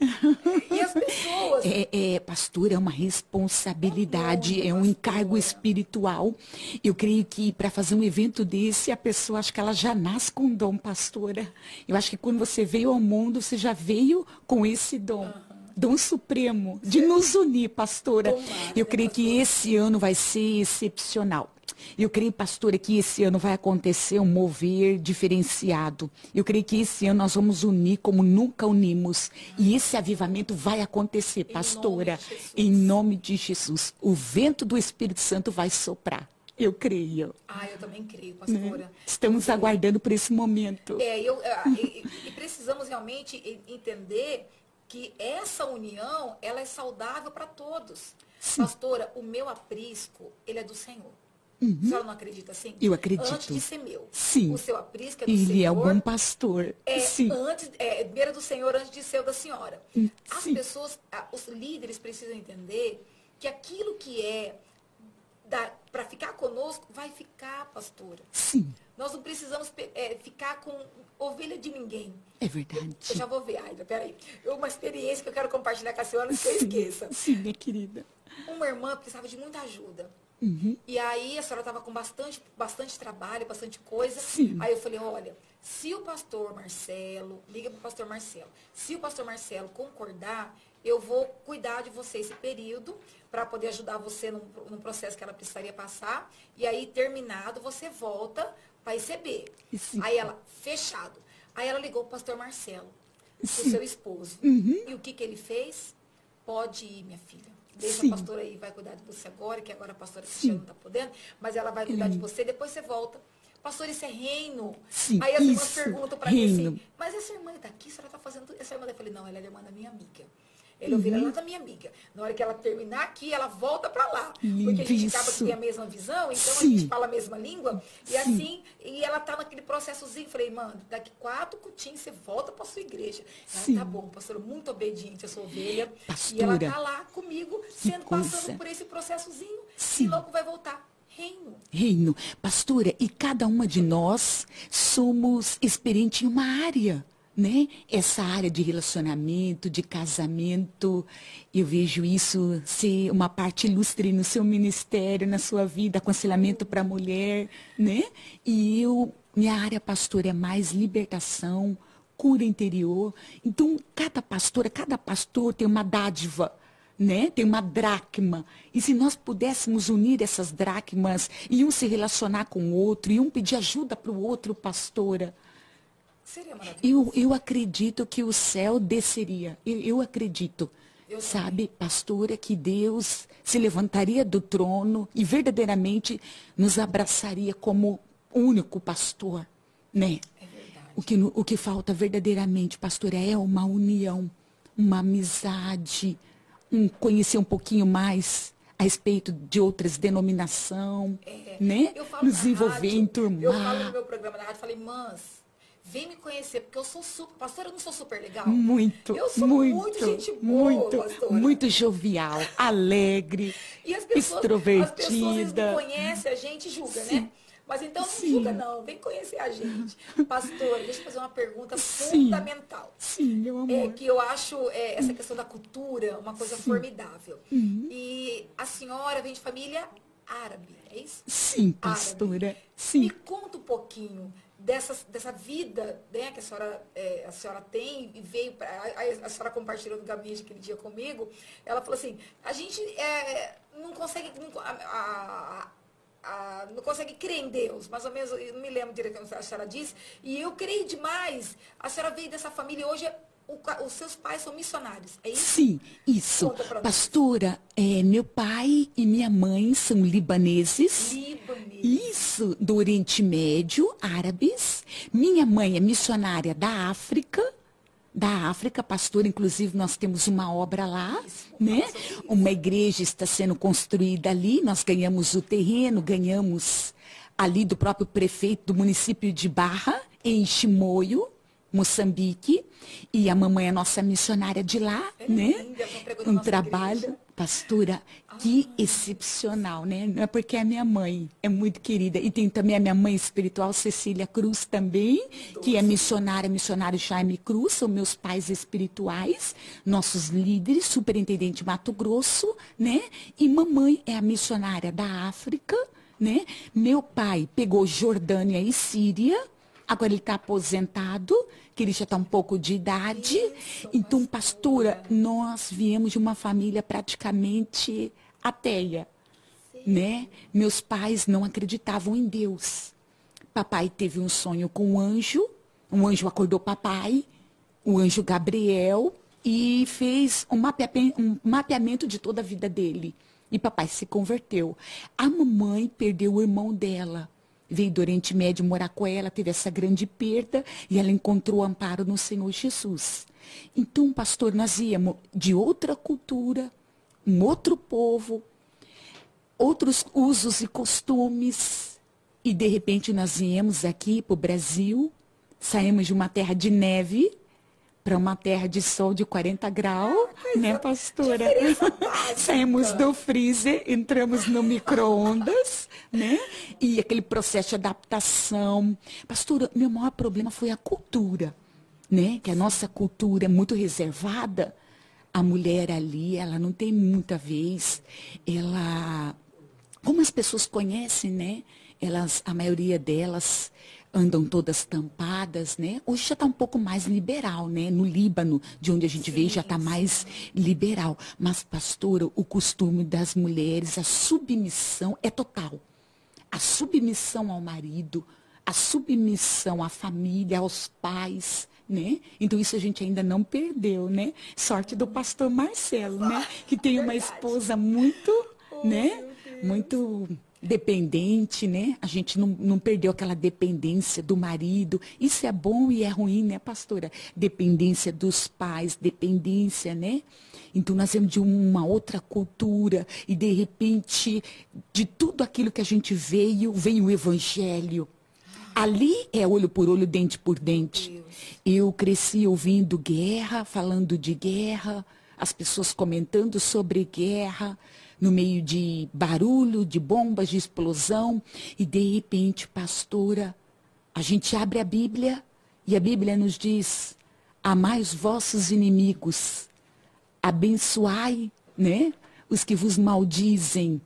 E as pessoas? É, é, pastor, é uma responsabilidade, é um encargo espiritual. Eu creio que para fazer um evento desse, a pessoa acho que ela já nasce com um dom, pastora. Eu acho que quando você veio ao mundo, você já veio com esse dom. Uhum. Dom supremo de nos unir, pastora. Eu creio que esse ano vai ser excepcional. Eu creio, pastora, que esse ano vai acontecer um mover diferenciado. Eu creio que esse ano nós vamos unir como nunca unimos. E esse avivamento vai acontecer, pastora. Em nome, de Jesus. O vento do Espírito Santo vai soprar. Eu creio. Ah, eu também creio, pastora. Né? Estamos aguardando por esse momento. É, eu, ah, e, e precisamos realmente entender que essa união, ela é saudável para todos. Sim. Pastora, o meu aprisco, ele é do Senhor. Uhum. A senhora não acredita assim? Eu acredito. Antes de ser meu. Sim. O seu aprisco é do Ele Senhor. Ele é o bom pastor. É, Sim. Antes, é, beira do Senhor antes de ser o da senhora. Hum, As Sim. pessoas, os líderes precisam entender que aquilo que é para ficar conosco, vai ficar, pastora. Sim. Nós não precisamos é, ficar com ovelha de ninguém. É verdade. Eu já vou ver, Aida, peraí. Uma experiência que eu quero compartilhar com a senhora, não eu esqueça. Sim, minha querida. Uma irmã precisava de muita ajuda. Uhum. E aí a senhora estava com bastante, bastante trabalho, bastante coisa. Sim. Aí eu falei, olha, se o pastor Marcelo, liga para o pastor Marcelo, se o pastor Marcelo concordar, eu vou cuidar de você esse período para poder ajudar você num, num, processo que ela precisaria passar. E aí, terminado, você volta para receber. Sim. Aí ela, fechado. Aí ela ligou para o pastor Marcelo, o seu esposo. Uhum. E o que, que ele fez? Pode ir, minha filha. Deixa Sim. a pastora aí, vai cuidar de você agora, que agora a pastora Cristiana não está podendo, mas ela vai cuidar de você, depois você volta. Pastor, isso é reino. Sim, aí as isso, irmãs perguntam para mim assim, mas essa irmã está aqui, a senhora está fazendo tudo. Essa irmã, eu falei, não, ela é irmã da minha amiga. Ele uhum. ela da minha amiga. Na hora que ela terminar aqui, ela volta para lá. Porque a gente acaba que tem a mesma visão, então Sim. a gente fala a mesma língua. E Sim. assim, e ela tá naquele processozinho. Falei, mano, daqui quatro cutinhos você volta para sua igreja. Ela Sim. tá bom, pastora, muito obediente a sua ovelha. Pastora, e ela tá lá comigo, sendo passando por esse processozinho. Sim. E logo vai voltar. Reino. Reino. Pastora, e cada uma de nós somos experiente em uma área né? Essa área de relacionamento, de casamento, eu vejo isso ser uma parte ilustre no seu ministério, na sua vida, aconselhamento para a mulher, né? E eu, minha área pastora é mais libertação, cura interior. Então, cada pastora, cada pastor tem uma dádiva, né? Tem uma dracma. E se nós pudéssemos unir essas dracmas e um se relacionar com o outro e um pedir ajuda para o outro, pastora. Eu, eu acredito que o céu desceria. Eu, eu acredito. Eu sabe, pastora, que Deus se levantaria do trono e verdadeiramente nos abraçaria como único pastor, né? É. O que, o que falta verdadeiramente, pastora, é uma união, uma amizade, um conhecer um pouquinho mais a respeito de outras denominação, é, né? Nos envolver, rádio, enturmar. Eu falo no meu programa na rádio, falei, mãs, vem me conhecer, porque eu sou super. Pastora, eu não sou super legal? Muito. Eu sou muito, muito gente boa, muito, pastora. Muito jovial, alegre, e as pessoas, extrovertida. As pessoas não conhecem a gente e julga, Sim. né? Mas então não Sim. julga, não. Vem conhecer a gente. Pastora, deixa eu fazer uma pergunta Sim. fundamental. Sim, meu amor. É, que eu acho é, essa questão da cultura uma coisa Sim. formidável. Uhum. E a senhora vem de família árabe, é isso? Sim, pastora. Árabe. Sim. Me conta um pouquinho dessa, dessa vida né, que a senhora, é, a senhora tem e veio para a, a, senhora compartilhou no gabinete aquele dia comigo, ela falou assim, a gente é, não consegue não, a, a, não consegue crer em Deus, mais ou menos, eu não me lembro direito o que a senhora disse, e eu creio demais. A senhora veio dessa família hoje o, os seus pais são missionários, é isso? Sim, isso. Pastora, é, meu pai e minha mãe são libaneses. Libaneses. Isso, do Oriente Médio, árabes. Minha mãe é missionária da África, da África, pastor. Inclusive, nós temos uma obra lá, né? Uma igreja está sendo construída ali. Nós ganhamos o terreno, ganhamos ali do próprio prefeito do município de Barra, em Chimoio, Moçambique. E a mamãe é nossa missionária de lá, é né? um trabalho. Igreja. Pastora, que excepcional, né? Não é porque é minha mãe, é muito querida. E tem também a minha mãe espiritual, Cecília Cruz, também, que é missionária, missionário Jaime Cruz, são meus pais espirituais, nossos líderes, superintendente Mato Grosso, né? E mamãe é a missionária da África, né? Meu pai pegou Jordânia e Síria, agora ele está aposentado, que ele já está um pouco de idade. Então, pastora, nós viemos de uma família praticamente ateia, né? Meus pais não acreditavam em Deus. Papai teve um sonho com um anjo, um anjo acordou papai, o anjo Gabriel, e fez um mapeamento, um mapeamento de toda a vida dele. E papai se converteu. A mamãe perdeu o irmão dela veio do Oriente Médio morar com ela, teve essa grande perda e ela encontrou amparo no Senhor Jesus. Então, pastor, nós íamos de outra cultura, um outro povo, outros usos e costumes, e de repente nós viemos aqui para o Brasil, saímos de uma terra de neve para uma terra de sol de 40 graus, ah, né, pastora? *laughs* Saímos do freezer, entramos no micro-ondas, né? E aquele processo de adaptação. Pastora, meu maior problema foi a cultura, né? Que a nossa cultura é muito reservada. A mulher ali, ela não tem muita vez. Ela, como as pessoas conhecem, né? Elas, a maioria delas andam todas tampadas, né? Hoje já está um pouco mais liberal, né? No Líbano, de onde a gente sim, veio, já está mais liberal. Mas, pastora, o costume das mulheres, a submissão é total. A submissão ao marido, a submissão à família, aos pais, né? Então isso a gente ainda não perdeu, né? Sorte do pastor Marcelo, né? Que tem uma esposa muito, né? Muito dependente, né? A gente não, não perdeu aquela dependência do marido. Isso é bom e é ruim, né, pastora? Dependência dos pais, dependência, né? Então nós temos de uma outra cultura e de repente de tudo aquilo que a gente veio, vem o evangelho. Ali é olho por olho, dente por dente. Eu cresci ouvindo guerra, falando de guerra, as pessoas comentando sobre guerra no meio de barulho, de bombas, de explosão, e de repente, pastora, a gente abre a Bíblia e a Bíblia nos diz: amai os vossos inimigos, abençoai, né? Os que vos maldizem.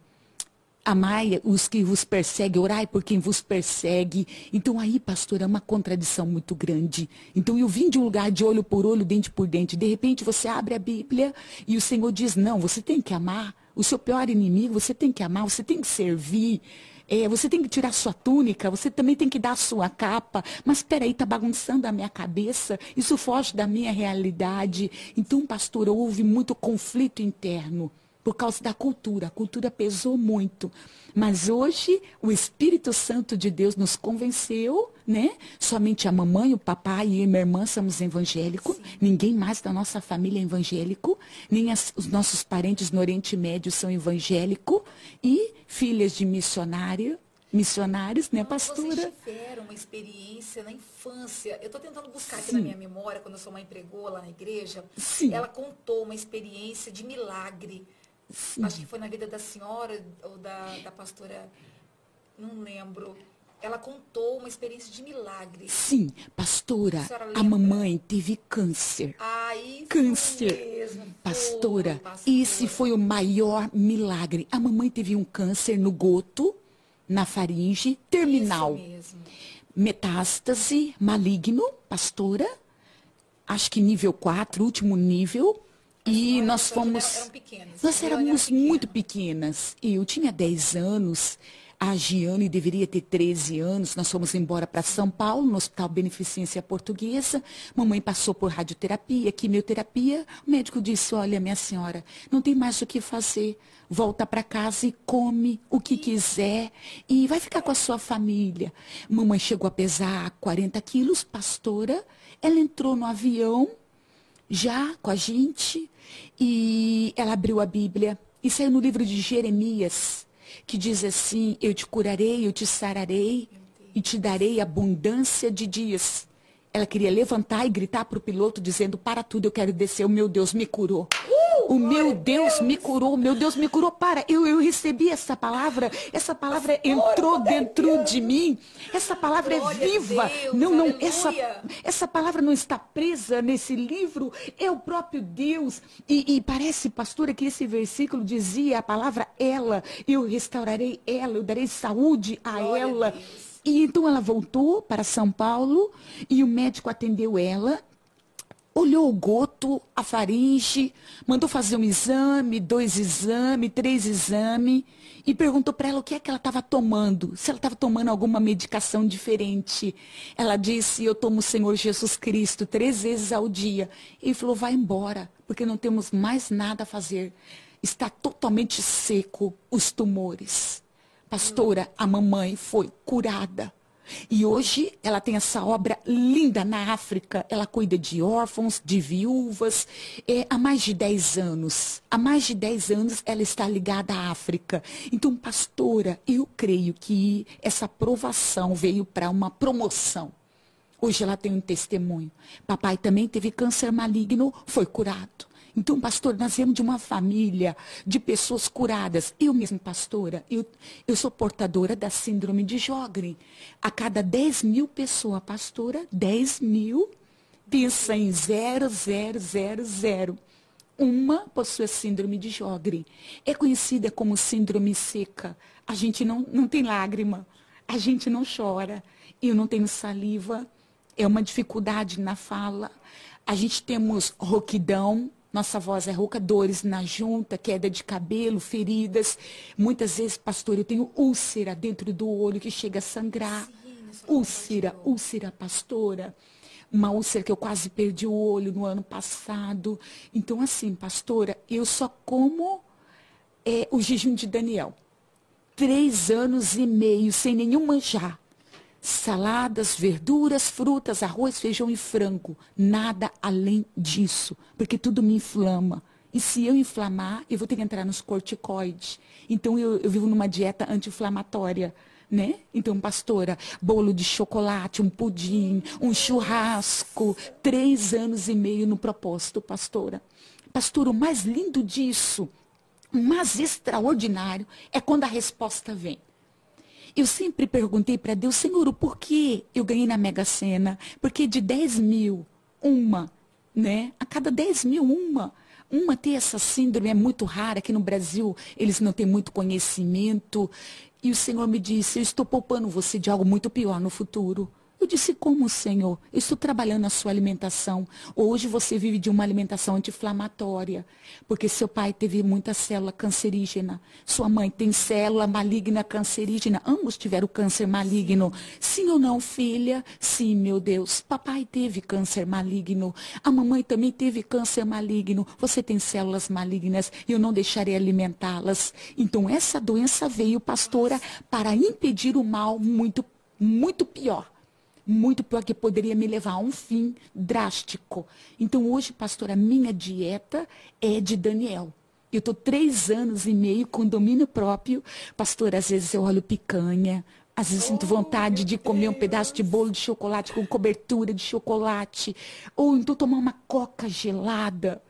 Amai os que vos perseguem, orai por quem vos persegue. Então aí, pastor, é uma contradição muito grande. Então eu vim de um lugar de olho por olho, dente por dente. De repente você abre a Bíblia e o Senhor diz: não, você tem que amar o seu pior inimigo, você tem que amar, você tem que servir. É, você tem que tirar sua túnica, você também tem que dar sua capa. Mas espera aí, está bagunçando a minha cabeça, isso foge da minha realidade. Então, pastor, houve muito conflito interno por causa da cultura. A cultura pesou muito. Mas hoje o Espírito Santo de Deus nos convenceu, né? Somente a mamãe, o papai e a minha irmã somos evangélicos. Sim. Ninguém mais da nossa família é evangélico. Nem as, os nossos parentes no Oriente Médio são evangélicos. E filhas de missionário, missionários, né, pastora? Vocês tiveram uma experiência na infância. Eu estou tentando buscar aqui Sim. na minha memória, quando eu sou mãe pregou lá na igreja. Sim. Ela contou uma experiência de milagre Sim. Acho que foi na vida da senhora ou da, da pastora, não lembro. Ela contou uma experiência de milagre. Sim, pastora, a, a mamãe teve câncer. Ah, câncer. Mesmo. Pastora, pastora, esse foi o maior milagre. A mamãe teve um câncer no goto, na faringe, terminal. Isso mesmo. Metástase, maligno, pastora. Acho que nível 4, último nível. E nós fomos. Nós éramos muito pequenas. Eu tinha 10 anos. A Giane deveria ter 13 anos. Nós fomos embora para São Paulo, no Hospital Beneficência Portuguesa. Mamãe passou por radioterapia, quimioterapia. O médico disse: Olha, minha senhora, não tem mais o que fazer. Volta para casa e come o que quiser. E vai ficar com a sua família. Mamãe chegou a pesar 40 quilos, pastora. Ela entrou no avião já com a gente, e ela abriu a Bíblia e saiu no livro de Jeremias, que diz assim: Eu te curarei, eu te sararei e te darei abundância de dias. Ela queria levantar e gritar para o piloto, dizendo: Para tudo, eu quero descer. O meu Deus me curou. Uh, o meu Deus, me curou. Meu Deus me curou. Para, eu, eu recebi essa palavra. Essa palavra entrou dentro de mim. Essa palavra é viva. Não, não. Essa, essa palavra não está presa nesse livro. É o próprio Deus. E, e parece, pastora, que esse versículo dizia a palavra ela. Eu restaurarei ela. Eu darei saúde a ela. E então ela voltou para São Paulo e o médico atendeu ela, olhou o goto, a faringe, mandou fazer um exame, dois exames, três exames e perguntou para ela o que é que ela estava tomando, se ela estava tomando alguma medicação diferente. Ela disse: Eu tomo o Senhor Jesus Cristo três vezes ao dia. Ele falou: Vai embora, porque não temos mais nada a fazer. Está totalmente seco os tumores. Pastora, a mamãe foi curada. E hoje ela tem essa obra linda na África. Ela cuida de órfãos, de viúvas. É, há mais de 10 anos. Há mais de 10 anos ela está ligada à África. Então, pastora, eu creio que essa aprovação veio para uma promoção. Hoje ela tem um testemunho. Papai também teve câncer maligno, foi curado. Então, pastor, nós viemos de uma família de pessoas curadas. Eu mesma, pastora, eu, eu sou portadora da síndrome de Jogren. A cada 10 mil pessoas, pastora, 10 mil, pensa em 0000. Uma possui a síndrome de Jogren. É conhecida como síndrome seca. A gente não, não tem lágrima, a gente não chora. Eu não tenho saliva, é uma dificuldade na fala. A gente temos roquidão, nossa voz é rouca, dores na junta, queda de cabelo, feridas. Muitas vezes, pastor, eu tenho úlcera dentro do olho que chega a sangrar. Sim, úlcera, úlcera, pastora. Uma úlcera que eu quase perdi o olho no ano passado. Então, assim, pastora, eu só como é, o jejum de Daniel. Três anos e meio sem nenhum manjar saladas, verduras, frutas, arroz, feijão e frango. Nada além disso, porque tudo me inflama. E se eu inflamar, eu vou ter que entrar nos corticoides. Então eu, eu vivo numa dieta anti-inflamatória. Né? Então, pastora, bolo de chocolate, um pudim, um churrasco, três anos e meio no propósito, pastora. Pastora, o mais lindo disso, o mais extraordinário, é quando a resposta vem. Eu sempre perguntei para Deus, Senhor, o porquê eu ganhei na Mega Sena? Porque de 10 mil, uma, né? A cada 10 mil, uma. Uma ter essa síndrome é muito rara, aqui no Brasil eles não têm muito conhecimento. E o Senhor me disse, eu estou poupando você de algo muito pior no futuro. Eu disse, como, Senhor? Eu estou trabalhando a sua alimentação. Hoje você vive de uma alimentação anti-inflamatória, porque seu pai teve muita célula cancerígena, sua mãe tem célula maligna cancerígena, ambos tiveram câncer maligno. Sim ou não, filha? Sim, meu Deus. Papai teve câncer maligno, a mamãe também teve câncer maligno. Você tem células malignas, eu não deixarei alimentá-las. Então essa doença veio, pastora, para impedir o mal muito, muito pior muito pior que poderia me levar a um fim drástico. Então, hoje, pastor, a minha dieta é de Daniel. Eu estou três anos e meio com domínio próprio. Pastor, às vezes eu olho picanha, às vezes sinto vontade de comer um pedaço de bolo de chocolate com cobertura de chocolate. Ou então tomar uma coca gelada.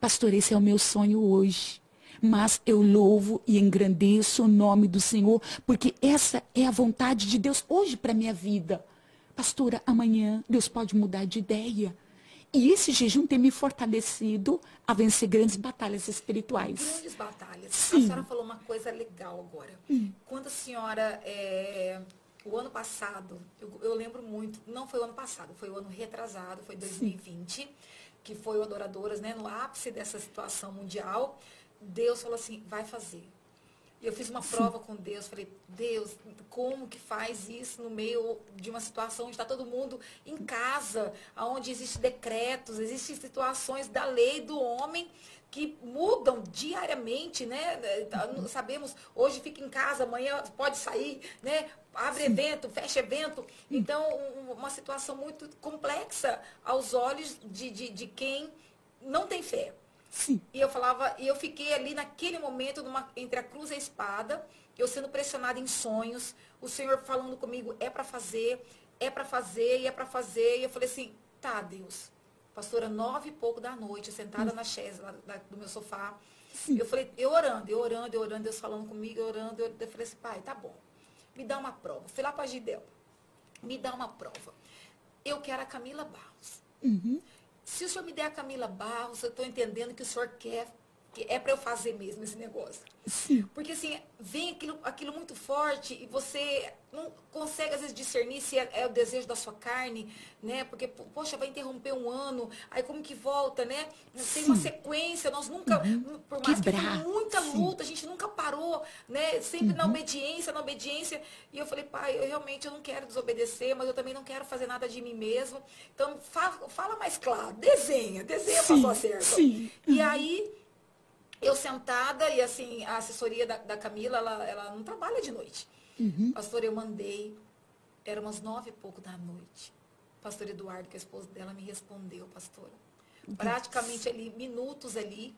Pastor, esse é o meu sonho hoje. Mas eu louvo e engrandeço o nome do Senhor, porque essa é a vontade de Deus hoje para a minha vida. Pastora, amanhã Deus pode mudar de ideia. E esse jejum tem me fortalecido a vencer grandes batalhas espirituais. Grandes batalhas. Sim. A senhora falou uma coisa legal agora. Hum. Quando a senhora, é, o ano passado, eu, eu, lembro muito, não foi o ano passado, foi o ano retrasado, foi 2020, Sim. que foi o Adoradoras, né, no ápice dessa situação mundial. Deus falou assim, vai fazer. E eu fiz uma prova com Deus, falei, Deus, como que faz isso no meio de uma situação onde está todo mundo em casa, onde existem decretos, existem situações da lei do homem que mudam diariamente, né? Sabemos, hoje fica em casa, amanhã pode sair, né? Abre Sim. evento, fecha evento. Então, uma situação muito complexa aos olhos de, de, de quem não tem fé. Sim. E eu falava, e eu fiquei ali naquele momento numa, entre a cruz e a espada, eu sendo pressionada em sonhos, o Senhor falando comigo, é para fazer, é para fazer, e é para fazer. E eu falei assim, tá, Deus. Pastora, nove e pouco da noite, sentada na chaise lá da- do meu sofá. Eu falei, eu orando, eu orando, eu orando, Deus falando comigo, eu orando, eu, eu falei assim, pai, tá bom. Me dá uma prova. Fui lá para Gidel. Me dá uma prova. Eu quero a Camila Barros. Se o senhor me der a Camila Barros, eu estou entendendo que o senhor quer, que é para eu fazer mesmo esse negócio. Sim. Porque assim, vem aquilo, aquilo muito forte e você não consegue às vezes discernir se é, é o desejo da sua carne, né? Porque, po- poxa, vai interromper um ano, aí como que volta, né? Tem uma sequência, nós nunca, por mais que Quebrar, foi muita sim. luta, a gente nunca parou, né? Sempre na obediência, na obediência. E eu falei, pai, eu realmente eu não quero desobedecer, mas eu também não quero fazer nada de mim mesmo. Então, fa- fala mais claro, desenha, desenha Sim, para sua certa. sim. E aí, eu sentada, e assim, a assessoria da, da Camila, ela, ela não trabalha de noite. Pastor, eu mandei, era umas nove e pouco da noite. Pastor Eduardo, que é esposo dela, me respondeu, pastora. Praticamente ali, minutos ali,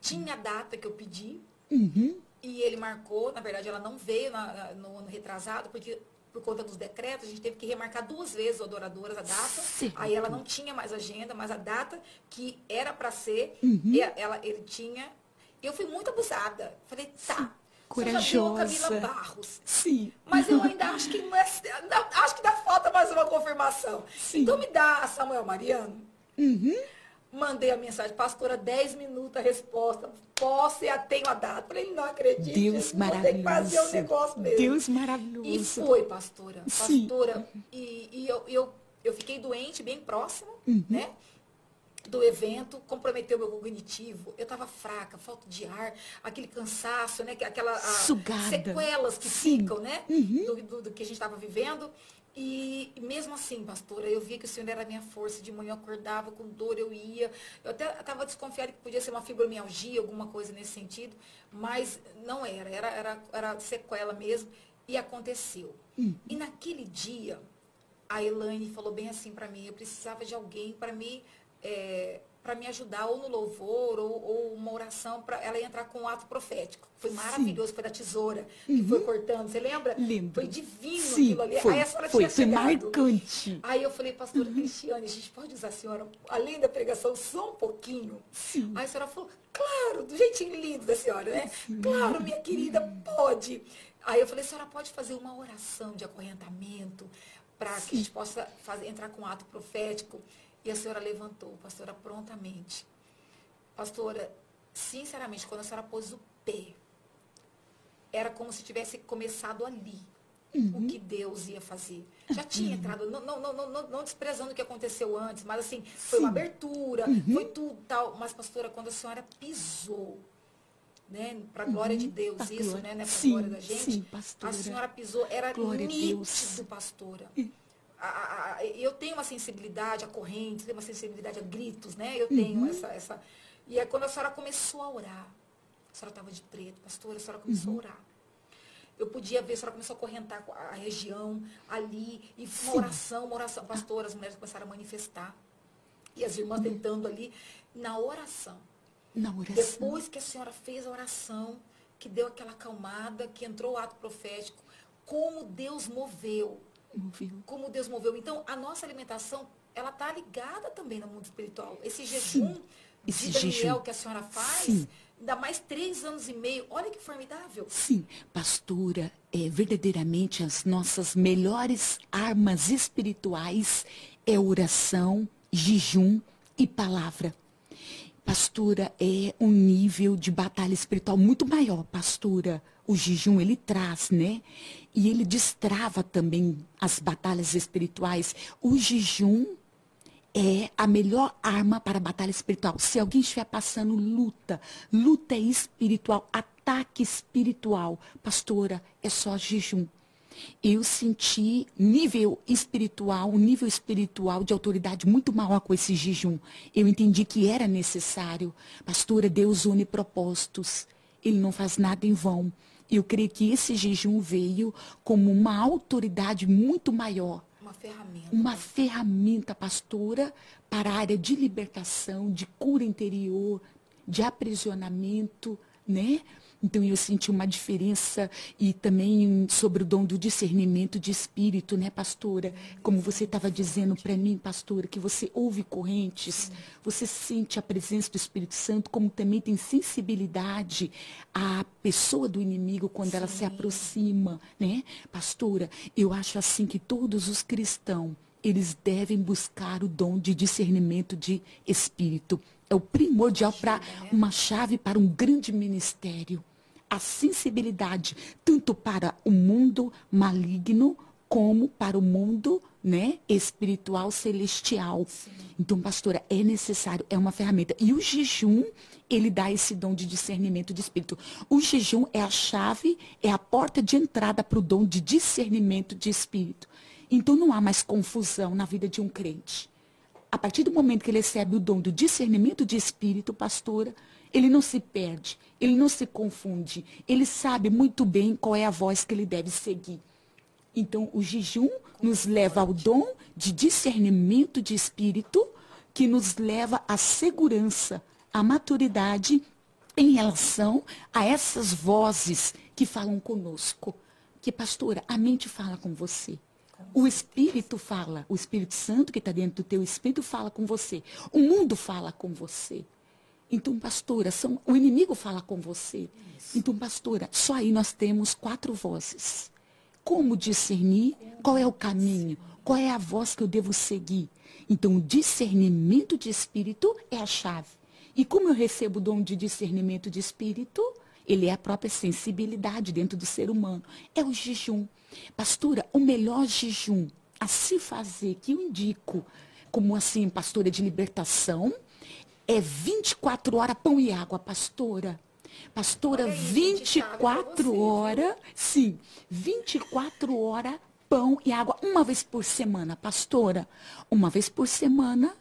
tinha a data que eu pedi, Uhum. e ele marcou, na verdade ela não veio na- no ano retrasado, porque por conta dos decretos, a gente teve que remarcar duas vezes o adoradoras a data. Sim. Aí ela não tinha mais agenda, mas a data que era para ser, Uhum. e- ela, ele tinha. Eu fui muito abusada. Falei, tá. você já viu a Corajosa. Camila Barros. Sim. Mas eu ainda acho que não é, ainda acho que dá falta mais uma confirmação. Sim. Então me dá Samuel Mariano. Uhum. Mandei a mensagem, pastora, 10 minutos a resposta. Posso e tenho a data. Falei, não acredito. Deus Vou ter que fazer o maravilhoso. negócio mesmo. Deus E maravilhoso. foi, pastora. Sim. Pastora, e, e eu, eu, eu fiquei doente, bem próxima, Uhum. né? Do evento, comprometeu meu cognitivo. Eu estava fraca, falta de ar, aquele cansaço, né? que- Aquela Sugada. sequelas que Sim. ficam, né? Uhum. Do, do- do que a gente estava vivendo. E mesmo assim, pastora, eu via que o Senhor era a minha força. De manhã eu acordava com dor, eu ia. Eu até estava desconfiada que podia ser uma fibromialgia, alguma coisa nesse sentido, mas não era, era, era, era sequela mesmo. E aconteceu. E naquele dia, a Elaine falou bem assim para mim, eu precisava de alguém para me, é, para me ajudar, ou no louvor, ou, ou uma oração, para ela entrar com um ato profético. Foi maravilhoso, foi da tesoura, que foi cortando. Você lembra? Lembro. Foi divino Sim, aquilo ali. foi, Aí a senhora foi, tinha foi chegado. marcante. Aí eu falei, pastora Cristiane, a gente pode usar a senhora, além da pregação, só um pouquinho? Sim. Aí a senhora falou, claro, do jeitinho lindo da senhora, né? Claro, minha querida, pode. Aí eu falei, a senhora pode fazer uma oração de acorrentamento para que a gente possa fazer, entrar com um ato profético. E a senhora levantou, pastora, prontamente. Pastora, sinceramente, quando a senhora pôs o pé, era como se tivesse começado ali o que Deus ia fazer. Já tinha entrado, não, não, não, não, não- desprezando o que aconteceu antes, mas assim, foi uma abertura, foi tudo tal. Mas, pastora, quando a senhora pisou, né, para a glória de Deus, Pra isso, glória. né, né para a Sim, glória da gente, sim, pastora. a senhora pisou, era Glória nítido, pastora. A- a- eu tenho uma sensibilidade a correntes, tenho uma sensibilidade a gritos, né? Eu tenho Uhum. essa, essa. E é quando a senhora começou a orar, a senhora estava de preto, pastora, a senhora começou Uhum. a orar. Eu podia ver, a senhora começou a correntar a região ali, e uma oração, uma oração. Pastora, as mulheres começaram a manifestar. E as irmãs tentando ali, na oração. Na oração. Depois que a senhora fez a oração, que deu aquela acalmada, que entrou o ato profético, como Deus moveu Ouviu? como Deus moveu. Então, a nossa alimentação, ela está ligada também no mundo espiritual. Esse jejum esse de Daniel jejum. que a senhora faz, Sim. ainda mais três anos e meio, olha que formidável. Sim, pastora, é verdadeiramente as nossas melhores armas espirituais é oração, jejum e palavra. Pastora, é um nível de batalha espiritual muito maior, pastora. O jejum ele traz, né? E ele destrava também as batalhas espirituais. O jejum é a melhor arma para a batalha espiritual. Se alguém estiver passando luta, luta espiritual, ataque espiritual, pastora, é só jejum. Eu senti nível espiritual, um nível espiritual de autoridade muito maior com esse jejum. Eu entendi que era necessário. Pastora, Deus une propósitos. Ele não faz nada em vão. Eu creio que esse jejum veio como uma autoridade muito maior Uma ferramenta. Uma ferramenta, pastora, para a área de libertação, de cura interior, de aprisionamento, né? Então eu senti uma diferença e também sobre o dom do discernimento de espírito, né, pastora? Como você estava dizendo para mim, pastora, que você ouve correntes, você sente a presença do Espírito Santo, como também tem sensibilidade à pessoa do inimigo quando Sim. ela se aproxima, né? Pastora, eu acho assim que todos os cristãos eles devem buscar o dom de discernimento de espírito. É o primordial para né? uma chave para um grande ministério. A sensibilidade, tanto para o mundo maligno, como para o mundo né, espiritual celestial. Sim. Então, pastora, é necessário, é uma ferramenta. E o jejum, ele dá esse dom de discernimento de espírito. O jejum é a chave, é a porta de entrada para o dom de discernimento de espírito. Então, não há mais confusão na vida de um crente a partir do momento que ele recebe o dom do discernimento de espírito, pastora, ele não se perde, ele não se confunde, ele sabe muito bem qual é a voz que ele deve seguir. Então, o jejum nos leva ao dom de discernimento de espírito, que nos leva à segurança, à maturidade em relação a essas vozes que falam conosco. Que, pastora, a mente fala com você. O Espírito fala, o Espírito Santo que está dentro do teu Espírito fala com você. O mundo fala com você. Então, pastora, são, o inimigo fala com você. Isso. Então, pastora, só aí nós temos quatro vozes. Como discernir qual é o caminho? Qual é a voz que eu devo seguir? Então, o discernimento de espírito é a chave. E como eu recebo o dom de discernimento de espírito? Ele é a própria sensibilidade dentro do ser humano. É o jejum. Pastora, o melhor jejum a se fazer, que eu indico, como assim, pastora de libertação, é 24 horas pão e água, pastora. Pastora, Olha 24 horas, sim, 24 horas pão e água, uma vez por semana, pastora. Uma vez por semana,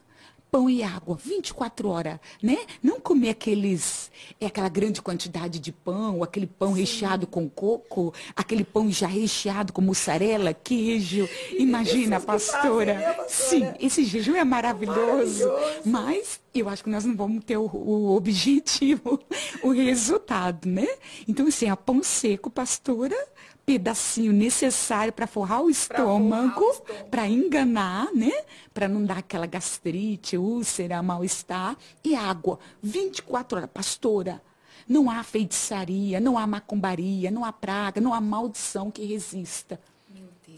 pão e água, 24 horas, né? Não comer aqueles, é aquela grande quantidade de pão, aquele pão Sim. recheado com coco, aquele pão já recheado com mussarela, queijo. *laughs* Imagina, pastora. Fazem, né, pastora. Sim, esse jejum é maravilhoso, maravilhoso, mas eu acho que nós não vamos ter o, o objetivo, *laughs* o resultado, né? Então, assim, a pão seco, pastora, pedacinho necessário para forrar o estômago, para enganar, né? Para não dar aquela gastrite, úlcera, mal-estar. E água, 24 horas. Pastora, não há feitiçaria, não há macumbaria, não há praga, não há maldição que resista.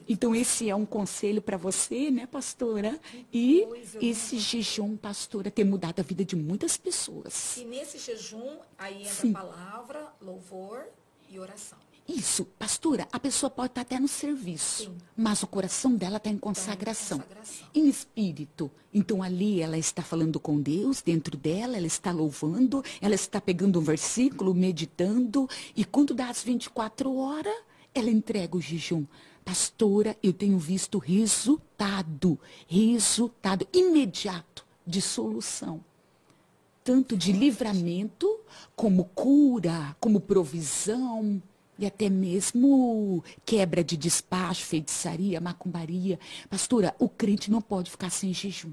Então, esse é um conselho para você, né, pastora? E coisa, esse né? jejum, pastora, tem mudado a vida de muitas pessoas. E nesse jejum, aí entra Sim. a palavra, louvor e oração. Isso, pastora, a pessoa pode estar até no serviço, Sim. mas o coração dela está em consagração, tá em consagração, em espírito. Então ali ela está falando com Deus, dentro dela, ela está louvando, ela está pegando um versículo, meditando, e quando dá as 24 horas, ela entrega o jejum. Pastora, eu tenho visto resultado, resultado imediato de solução tanto de livramento, como cura, como provisão, e até mesmo quebra de despacho, feitiçaria, macumbaria. Pastora, o crente não pode ficar sem jejum.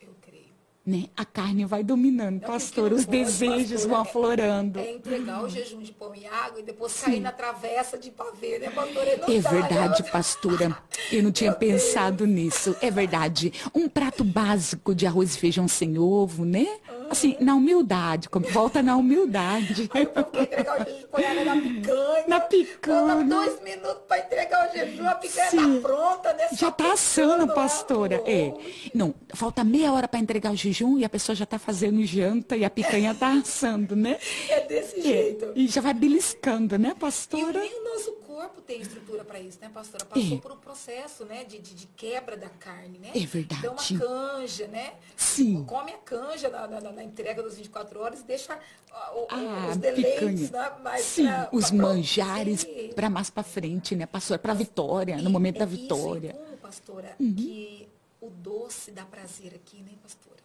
Eu creio. Né? A carne vai dominando, não, pastor, os pode, desejos pastora, vão aflorando. É, é, entregar o jejum de pão e água e depois Sim. cair na travessa de pavê, né, pastora? é dá, né? verdade, pastora. Eu não tinha pensado nisso. É verdade. Um prato básico de arroz e feijão sem ovo, né? Assim, na humildade, volta na humildade. Aí pra entregar o jejum, na picanha. Na picanha. Dois minutos para entregar o jejum, a picanha Sim. tá pronta, né? Já tá assando, pastora. É. Não, falta meia hora para entregar o jejum e a pessoa já tá fazendo janta e a picanha tá assando, né? É desse é. jeito. E já vai beliscando, né, pastora? E o nosso corpo tem estrutura para isso, né, pastora? Passou é. por um processo, né, de, de, de, quebra da carne, né? É verdade. Então, uma canja, né? Sim. Come a canja na, na, na entrega das 24 horas e deixa o, ah, os deleites, né? Mais Sim, pra, os pra manjares para mais para frente, né, pastora? Para vitória, no momento é da vitória. Isso, como, pastora, uhum. que o doce dá prazer aqui, né, pastora?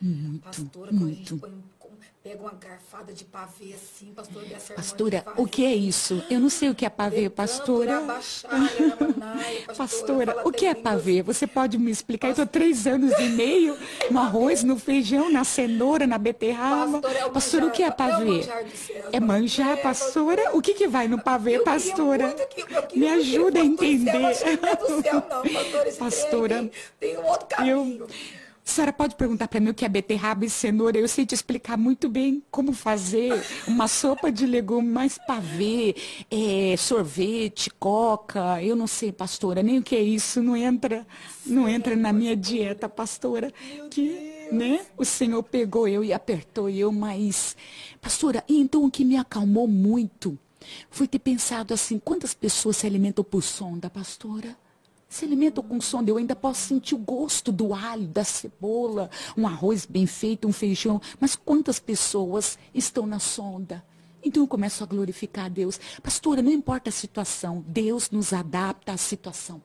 Muito, pastora, quando muito. a gente põe, pega uma garfada de pavê assim, pastora, dessa Pastora, o que é isso? Eu não sei o que é pavê, *laughs* pastora. Pastora, o que é pavê? Você pode me explicar? Eu estou três anos e meio no arroz, no feijão, na cenoura, na beterraba. Pastora, o que é pavê? É manjar, pastora? O que que vai no pavê, pastora? Me ajuda a entender. *laughs* Pastora, tem um outro caminho. A senhora pode perguntar para mim o que é beterraba e cenoura? Eu sei te explicar muito bem como fazer uma sopa de legumes mais pavê, é, sorvete, coca. Eu não sei, pastora, nem o que é isso. Não entra, não entra na minha dieta, pastora. Que, né? O Senhor pegou eu e apertou eu, mas, pastora, então o que me acalmou muito foi ter pensado assim: quantas pessoas se alimentam por sonda, pastora? Se alimentam com sonda, eu ainda posso sentir o gosto do alho, da cebola, um arroz bem feito, um feijão. Mas quantas pessoas estão na sonda? Então eu começo a glorificar a Deus. Pastora, não importa a situação, Deus nos adapta à situação.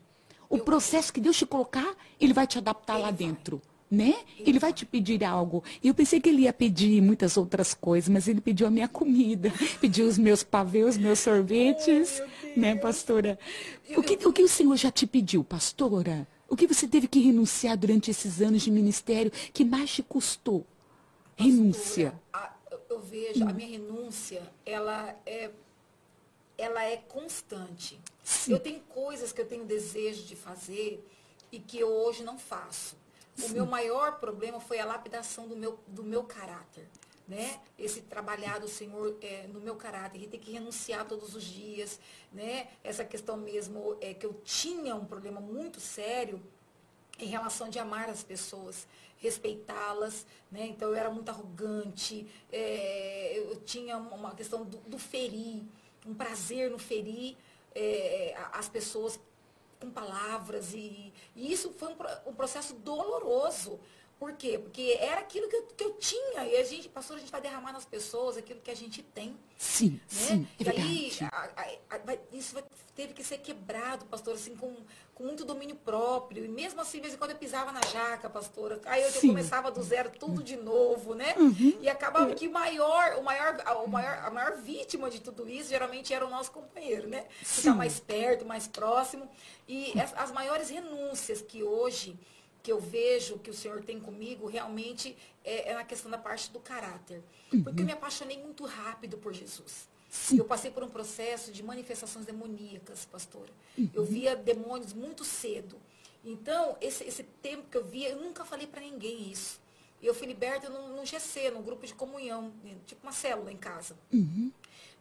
O processo que Deus te colocar, Ele vai te adaptar lá dentro né? Ele vai te pedir algo. Eu pensei que ele ia pedir muitas outras coisas, mas ele pediu a minha comida, *laughs* pediu os meus pavês, os meus sorvetes, oh, né, pastora? O que, o que o Senhor já te pediu, pastora? O que você teve que renunciar durante esses anos de ministério que mais te custou? Pastora, renúncia. A, eu vejo, hum. a minha renúncia, ela é, ela é constante. Sim. Eu tenho coisas que eu tenho desejo de fazer e que eu hoje não faço. O meu maior problema foi a lapidação do meu, do meu caráter. Né? Esse trabalhar do Senhor é, no meu caráter, e ter que renunciar todos os dias, né? Essa questão mesmo é que eu tinha um problema muito sério em relação de amar as pessoas, respeitá-las, né? Então eu era muito arrogante, é, eu tinha uma questão do, do, ferir, um prazer no ferir é, as pessoas com palavras e, e isso foi um, um, processo doloroso. Por quê? Porque era aquilo que eu, que eu tinha. E a gente, pastor, a gente vai derramar nas pessoas aquilo que a gente tem. Sim, né? sim. É e aí, a, a, a, isso teve que ser quebrado, pastor, assim, com, com muito domínio próprio. E mesmo assim, de vez em quando eu pisava na jaca, pastora. Aí eu, eu começava do zero tudo de novo, né? Uhum. E acabava que o maior, o maior, o maior, a maior vítima de tudo isso geralmente era o nosso companheiro, né? Que está mais perto, mais próximo. E as, as maiores renúncias que hoje que eu vejo que o Senhor tem comigo realmente é, é na questão da parte do caráter. Uhum. Porque eu me apaixonei muito rápido por Jesus. Sim. Eu passei por um processo de manifestações demoníacas, pastora. Uhum. Eu via demônios muito cedo. Então, esse, esse tempo que eu via, eu nunca falei para ninguém isso. Eu fui liberta no, no GC, num grupo de comunhão, tipo uma célula em casa. Uhum.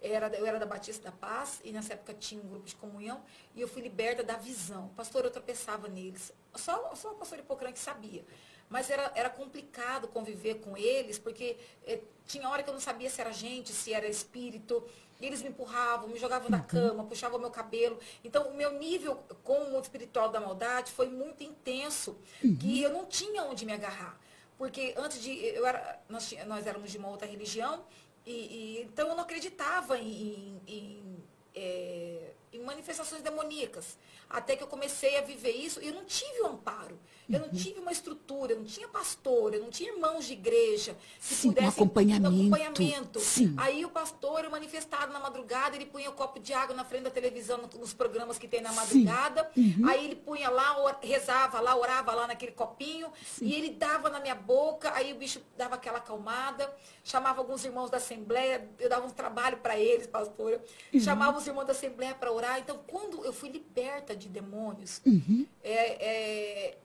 Era, eu era da Batista da Paz, e nessa época tinha um grupo de comunhão, e eu fui liberta da visão. Pastor, eu tropeçava neles. Só, só o pastor Hipocrã que sabia. Mas era, era complicado conviver com eles, porque eh, tinha hora que eu não sabia se era gente, se era espírito. Eles me empurravam, me jogavam da uhum. cama, puxavam o meu cabelo. Então, o meu nível com o mundo espiritual da maldade foi muito intenso, uhum. que eu não tinha onde me agarrar. Porque antes de. Eu era, nós, nós éramos de uma outra religião, e, e, então eu não acreditava em, em, em, é, em, manifestações demoníacas. Até que eu comecei a viver isso e eu não tive um amparo. Eu não uhum. tive uma estrutura, eu não tinha pastor, eu não tinha irmãos de igreja que Sim, pudessem um acompanhamento. Um acompanhamento. Sim. Aí o pastor, eu manifestado na madrugada, ele punha um copo de água na frente da televisão, nos programas que tem na madrugada. Uhum. Aí ele punha lá, rezava lá, orava lá naquele copinho, Sim. e ele dava na minha boca, aí o bicho dava aquela acalmada, chamava alguns irmãos da Assembleia, eu dava um trabalho para eles, pastor. Uhum. Chamava os irmãos da Assembleia para orar. Então, quando eu fui liberta de demônios, uhum. é, é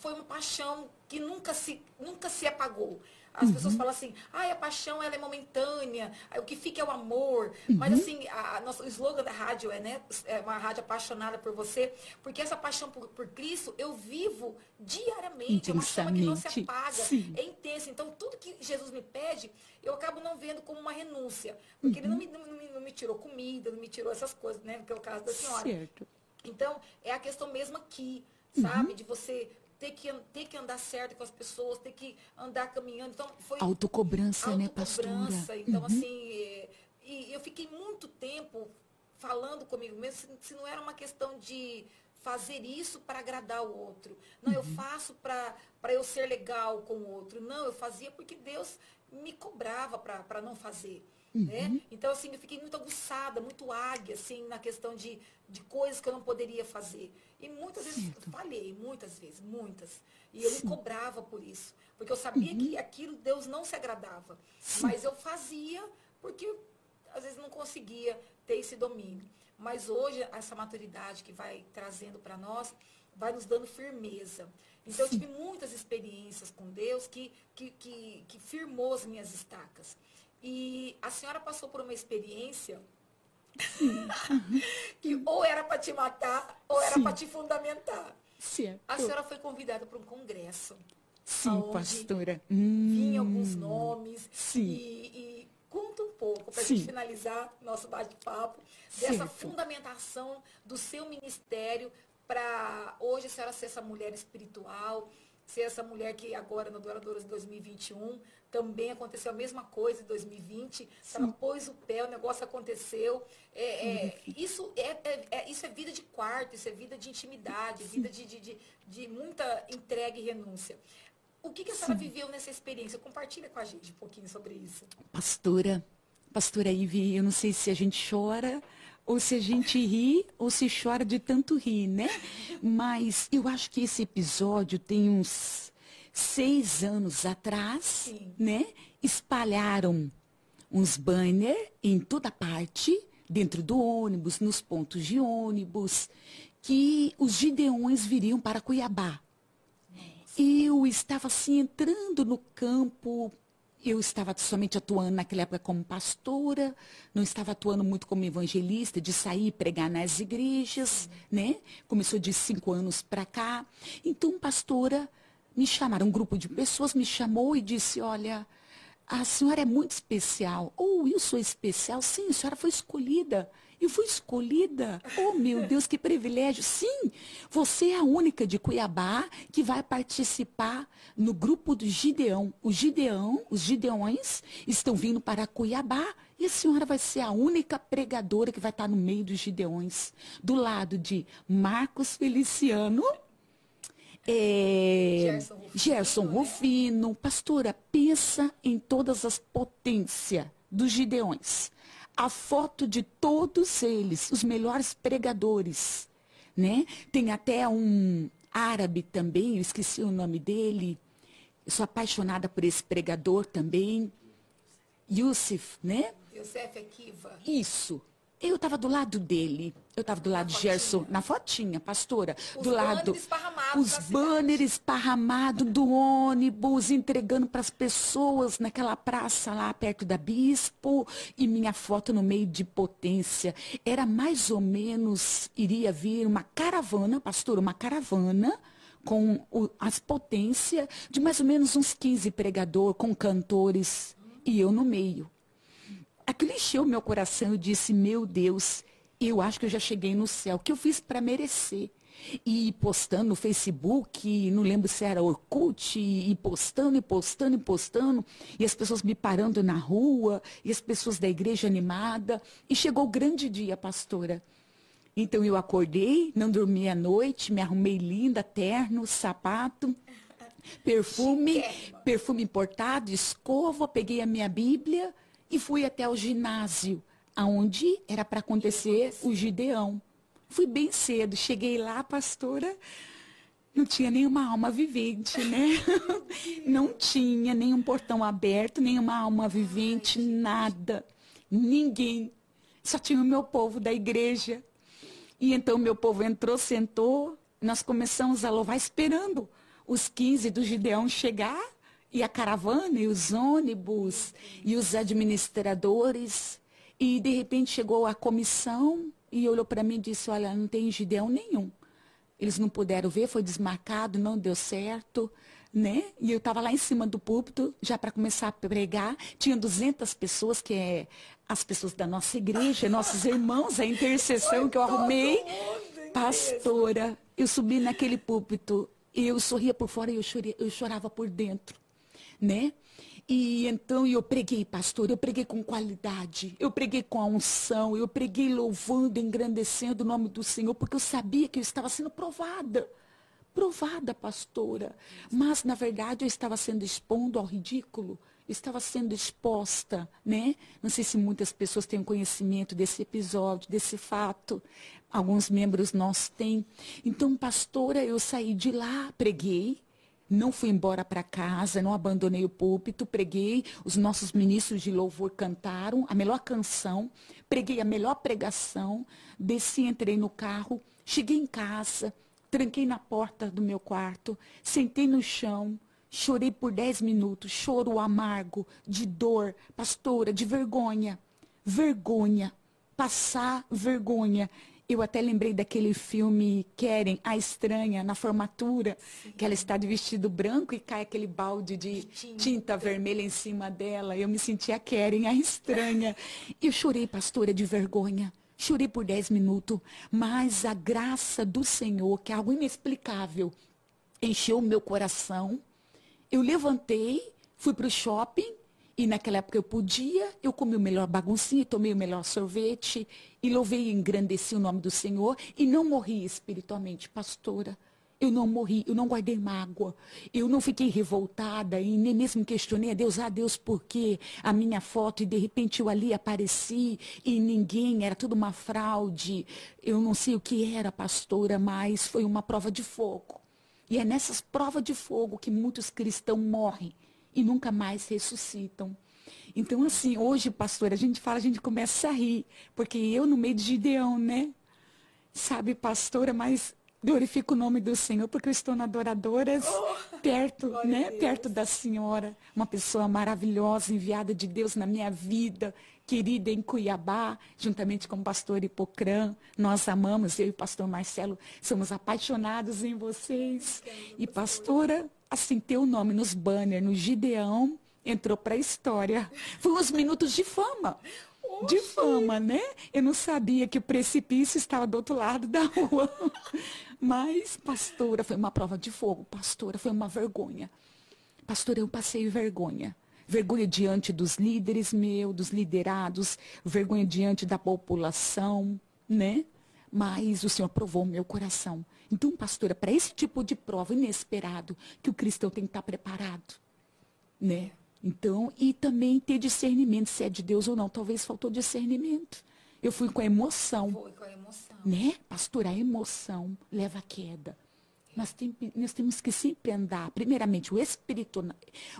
foi uma paixão que nunca se, nunca se apagou. As uhum. pessoas falam assim, ah, a paixão ela é momentânea, o que fica é o amor. Uhum. Mas assim, a, a nosso, o slogan da rádio é, né, é uma rádio apaixonada por você, porque essa paixão por, por Cristo eu vivo diariamente. É uma chama que não se apaga, Sim. é intensa. Então, tudo que Jesus me pede, eu acabo não vendo como uma renúncia. Porque uhum. ele não me, não, me, não me tirou comida, não me tirou essas coisas, né? Que é o caso da senhora. Certo. Então, é a questão mesmo aqui, sabe? Uhum. De você ter que, ter que andar certo com as pessoas, ter que andar caminhando. Então, foi. Autocobrança, né, pastora? Então, uhum. assim, é, e eu fiquei muito tempo falando comigo mesmo, se, se, não era uma questão de fazer isso para agradar o outro. Não, eu faço para eu ser legal com o outro. Não, eu fazia porque Deus me cobrava para não fazer. Uhum. Né? Então, assim, eu fiquei muito aguçada, muito águia, assim, na questão de, de coisas que eu não poderia fazer. E muitas vezes certo. falhei, muitas vezes, muitas. E eu Sim. me cobrava por isso. Porque eu sabia uhum. que aquilo Deus não se agradava. Sim. Mas eu fazia porque às vezes não conseguia ter esse domínio. Mas hoje, essa maturidade que vai trazendo para nós, vai nos dando firmeza. Então, Sim. eu tive muitas experiências com Deus que, que, que, que firmou as minhas estacas. E a senhora passou por uma experiência *laughs* que ou era para te matar ou era para te fundamentar. Certo. A senhora foi convidada para um congresso. Sim, pastora. Vinha hum, alguns nomes. Sim. E, e conta um pouco, para a gente finalizar nosso bate-papo, dessa fundamentação do seu ministério para hoje a senhora ser essa mulher espiritual, ser essa mulher que agora no Adoradores 2021 também aconteceu a mesma coisa em 2020. Ela pôs o pé, o negócio aconteceu. É, é, isso, é, é, é, isso é vida de quarto, isso é vida de intimidade, Sim. vida de, de, de, de, muita entrega e renúncia. O que, que a senhora Sim. viveu nessa experiência? Compartilha com a gente um pouquinho sobre isso. Pastora, pastora Ivy, eu não sei se a gente chora ou se a gente *laughs* ri ou se chora de tanto rir, né? *laughs* Mas eu acho que esse episódio tem uns seis anos atrás, Sim. né? Espalharam uns banners em toda parte, dentro do ônibus, nos pontos de ônibus, que os gideões viriam para Cuiabá. Eu estava assim entrando no campo eu estava somente atuando naquela época como pastora, não estava atuando muito como evangelista, de sair e pregar nas igrejas, né? Começou de cinco anos para cá. Então, pastora, me chamaram, um grupo de pessoas me chamou e disse, olha, a senhora é muito especial. Ou oh, eu sou especial? Sim, a senhora foi escolhida. Eu fui escolhida. Oh, meu Deus, que privilégio. Sim, você é a única de Cuiabá que vai participar no grupo do Gideão. O Gideão, os Gideões estão vindo para Cuiabá e a senhora vai ser a única pregadora que vai estar no meio dos Gideões. Do lado de Marcos Feliciano. É, Gerson Rufino, Gerson Rufino. Pastora, pensa em todas as potências dos Gideões a foto de todos eles, os melhores pregadores, né? Tem até um árabe também, eu esqueci o nome dele. Eu sou apaixonada por esse pregador também. Yusuf, né? Yusuf Akiva. Isso. Eu estava do lado dele. Eu estava do lado de Gerson, na fotinha, pastora. Os do lado. Os banners esparramados do ônibus, entregando para as pessoas naquela praça lá perto da Bispo. E minha foto no meio de potência. Era mais ou menos, iria vir uma caravana, pastora, uma caravana com o, as potências de mais ou menos uns 15 pregadores, com cantores. E eu no meio. Aquilo encheu meu coração. Eu disse, meu Deus, eu acho que eu já cheguei no céu. O que eu fiz para merecer? E postando no Facebook, não lembro se era Orkut, e postando, e postando, e postando, e as pessoas me parando na rua, e as pessoas da igreja animada. E chegou o grande dia, pastora. Então eu acordei, não dormi à noite, me arrumei linda, terno, sapato, perfume, perfume importado, escova, peguei a minha Bíblia e fui até o ginásio, aonde era para acontecer o Gideão. Fui bem cedo, cheguei lá, pastora, não tinha nenhuma alma vivente, né? *laughs* *laughs* Não tinha nenhum portão aberto, nenhuma alma vivente, nada. Ninguém. Só tinha o meu povo da igreja. E então meu povo entrou, sentou, nós começamos a louvar esperando os 15 do Gideão chegar e a caravana, e os ônibus, e os administradores. E de repente chegou a comissão e olhou para mim e disse, olha, não tem gideão nenhum. Eles não puderam ver, foi desmarcado, não deu certo, né? E eu estava lá em cima do púlpito, já para começar a pregar. Tinha 200 pessoas, que é as pessoas da nossa igreja, nossos irmãos, a intercessão que eu arrumei. Pastora, eu subi naquele púlpito, eu sorria por fora e eu, chorei, eu chorava por dentro né? E então eu preguei, pastor, eu preguei com qualidade, eu preguei com a unção, eu preguei louvando, engrandecendo o nome do Senhor, porque eu sabia que eu estava sendo provada. Provada, pastora. Mas, na verdade, eu estava sendo expondo ao ridículo, estava sendo exposta, né? Não sei se muitas pessoas têm conhecimento desse episódio, desse fato. Alguns membros nós têm. Então, pastora, eu saí de lá, preguei, não fui embora para casa, não abandonei o púlpito, preguei, os nossos ministros de louvor cantaram a melhor canção, preguei a melhor pregação, desci, entrei no carro, cheguei em casa, tranquei na porta do meu quarto, sentei no chão, chorei por dez minutos, choro amargo, de dor, pastora, de vergonha, vergonha, passar vergonha. Eu até lembrei daquele filme Keren, a estranha, na formatura, Sim. que ela está de vestido branco e cai aquele balde de, tinta. tinta. vermelha em cima dela. Eu me sentia Keren, a estranha. *laughs* Eu chorei, pastora, de vergonha. Chorei por dez minutos, mas a graça do Senhor, que é algo inexplicável, encheu o meu coração. Eu levantei, fui para o shopping, e naquela época eu podia, eu comi o melhor baguncinho, tomei o melhor sorvete, e louvei e engrandeci o nome do Senhor, e não morri espiritualmente, pastora. Eu não morri, eu não guardei mágoa, eu não fiquei revoltada e nem mesmo questionei a Deus, ah Deus, por que a minha foto e de repente eu ali apareci e ninguém, era tudo uma fraude. Eu não sei o que era, pastora, mas foi uma prova de fogo. E é nessas provas de fogo que muitos cristãos morrem e nunca mais ressuscitam. Então, assim, hoje, pastor, a gente fala, a gente começa a rir, porque eu no meio de Gideão, né? Sabe, pastora, mas glorifico o nome do Senhor, porque eu estou na Adoradoras, oh, perto, né? Perto da senhora, uma pessoa maravilhosa, enviada de Deus na minha vida, querida em Cuiabá, juntamente com o pastor Hipocrã. Nós amamos, eu e o pastor Marcelo, somos apaixonados em vocês. E pastora, assim, teu nome nos banners, no Gideão, entrou para a história. Foi uns minutos de fama. De fama, né? Eu não sabia que o precipício estava do outro lado da rua. *laughs* Mas, pastora, foi uma prova de fogo. Pastora, foi uma vergonha. Pastora, eu passei vergonha. Vergonha diante dos líderes meus, dos liderados, vergonha diante da população, né? Mas o Senhor provou o meu coração. Então, pastora, para esse tipo de prova inesperado, que o cristão tem que estar preparado, né? Então, e também ter discernimento se é de Deus ou não. Talvez faltou discernimento. Eu fui com a emoção. Foi com a emoção. Né? Pastora, a emoção leva à queda. Nós, tem, nós, temos que sempre andar, primeiramente, o, espiritu,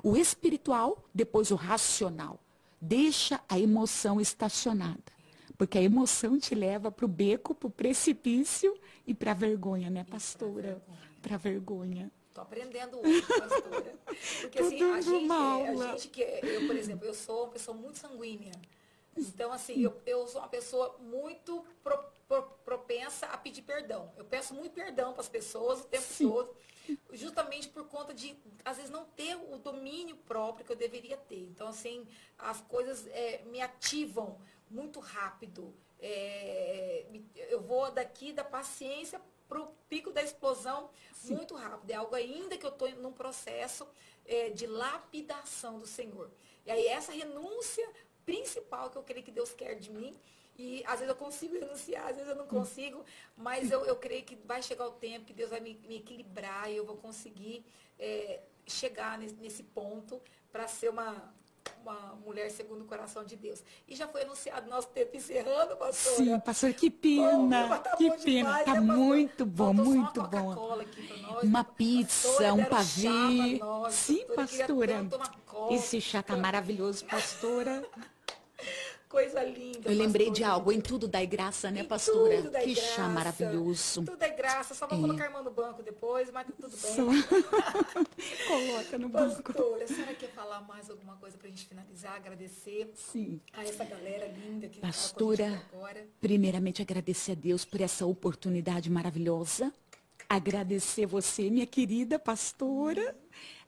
o espiritual, depois o racional. Deixa a emoção estacionada. Porque a emoção te leva para o beco, para o precipício e para a vergonha, né, pastora? Para a vergonha. Estou aprendendo hoje, pastora. Porque assim, a gente, a gente que. Eu, por exemplo, eu sou uma pessoa muito sanguínea. Então, assim, eu, eu sou uma pessoa muito pro, pro, propensa a pedir perdão. Eu peço muito perdão para as pessoas o tempo Sim. todo, justamente por conta de, às vezes, não ter o domínio próprio que eu deveria ter. Então, assim, as coisas é, me ativam muito rápido. É, eu vou daqui da paciência para o pico da explosão Sim. muito rápido. É algo ainda que eu estou num processo é, de lapidação do Senhor. E aí essa renúncia principal que eu creio que Deus quer de mim. E às vezes eu consigo renunciar, às vezes eu não consigo, mas eu, eu creio que vai chegar o tempo que Deus vai me, me equilibrar e eu vou conseguir é, chegar nesse, nesse ponto para ser uma, uma mulher segundo o coração de Deus. E já foi anunciado nosso tempo encerrando, pastor. Sim, pastor, que pena. Oh, tá que pena. Demais, tá né, muito bom, muito bom. Nós, uma pizza, um pavê. Sim, pastora. Esse chá tá maravilhoso, pastora. Coisa linda. Eu lembrei de algo, em tudo dai graça, né, pastora? Tudo que graça, chá maravilhoso. Tudo é graça, só vou é. colocar a irmã no banco depois, mas tá tudo bem. Só... *laughs* Coloca no banco. Pastora, a senhora quer falar mais alguma coisa pra gente finalizar, agradecer Sim. a essa galera linda que Pastora, tá agora. primeiramente agradecer a Deus por essa oportunidade maravilhosa. Agradecer você, minha querida pastora.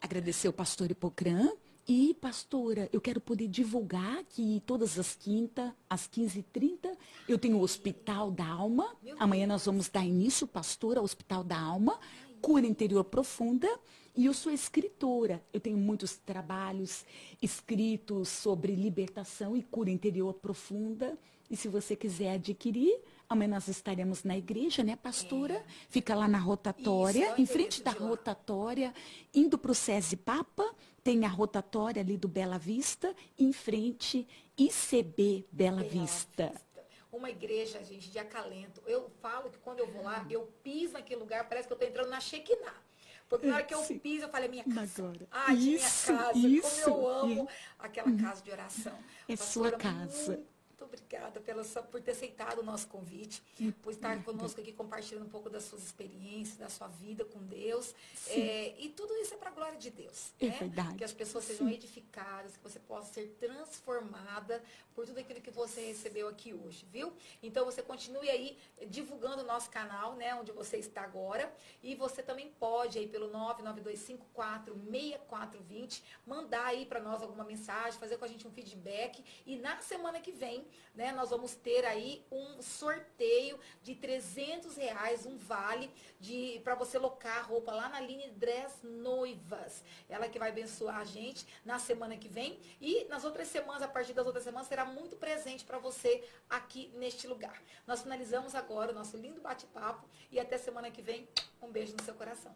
Agradecer o pastor Hipocrã e, pastora, eu quero poder divulgar que todas as quintas, às 15h30, eu tenho o Hospital da Alma. Amanhã nós vamos dar início, pastora, ao Hospital da Alma, cura interior profunda. E eu sou escritora. Eu tenho muitos trabalhos escritos sobre libertação e cura interior profunda. E se você quiser adquirir, amanhã nós estaremos na igreja, né, pastora? É. Fica lá na rotatória, Isso, em frente da rotatória, indo para o SESI Papa, tem a rotatória ali do Bela Vista, em frente ICB Bela, Bela Vista. Vista uma igreja, gente, de acalento. Eu falo que quando eu vou lá, eu piso naquele lugar, parece que eu estou entrando na Shekinah. Porque na hora que eu piso, eu falei, minha casa. Agora. Ai, isso, minha casa, isso, como eu amo isso. aquela casa de oração. É sua casa. Muito obrigada pela, por ter aceitado o nosso convite, por estar conosco aqui compartilhando um pouco das suas experiências, da sua vida com Deus. É, e tudo isso é para a glória de Deus. É né? verdade. Que as pessoas sejam Sim. edificadas, que você possa ser transformada por tudo aquilo que você recebeu aqui hoje, viu? Então você continue aí divulgando o nosso canal, né, onde você está agora. E você também pode aí pelo 992546420 mandar aí para nós alguma mensagem, fazer com a gente um feedback. E na semana que vem né, nós vamos ter aí um sorteio de 300 reais, um vale de para você locar roupa lá na linha Dress Noivas. Ela que vai abençoar a gente na semana que vem e nas outras semanas, a partir das outras semanas, será muito presente para você aqui neste lugar. Nós finalizamos agora o nosso lindo bate-papo e até semana que vem. Um beijo no seu coração.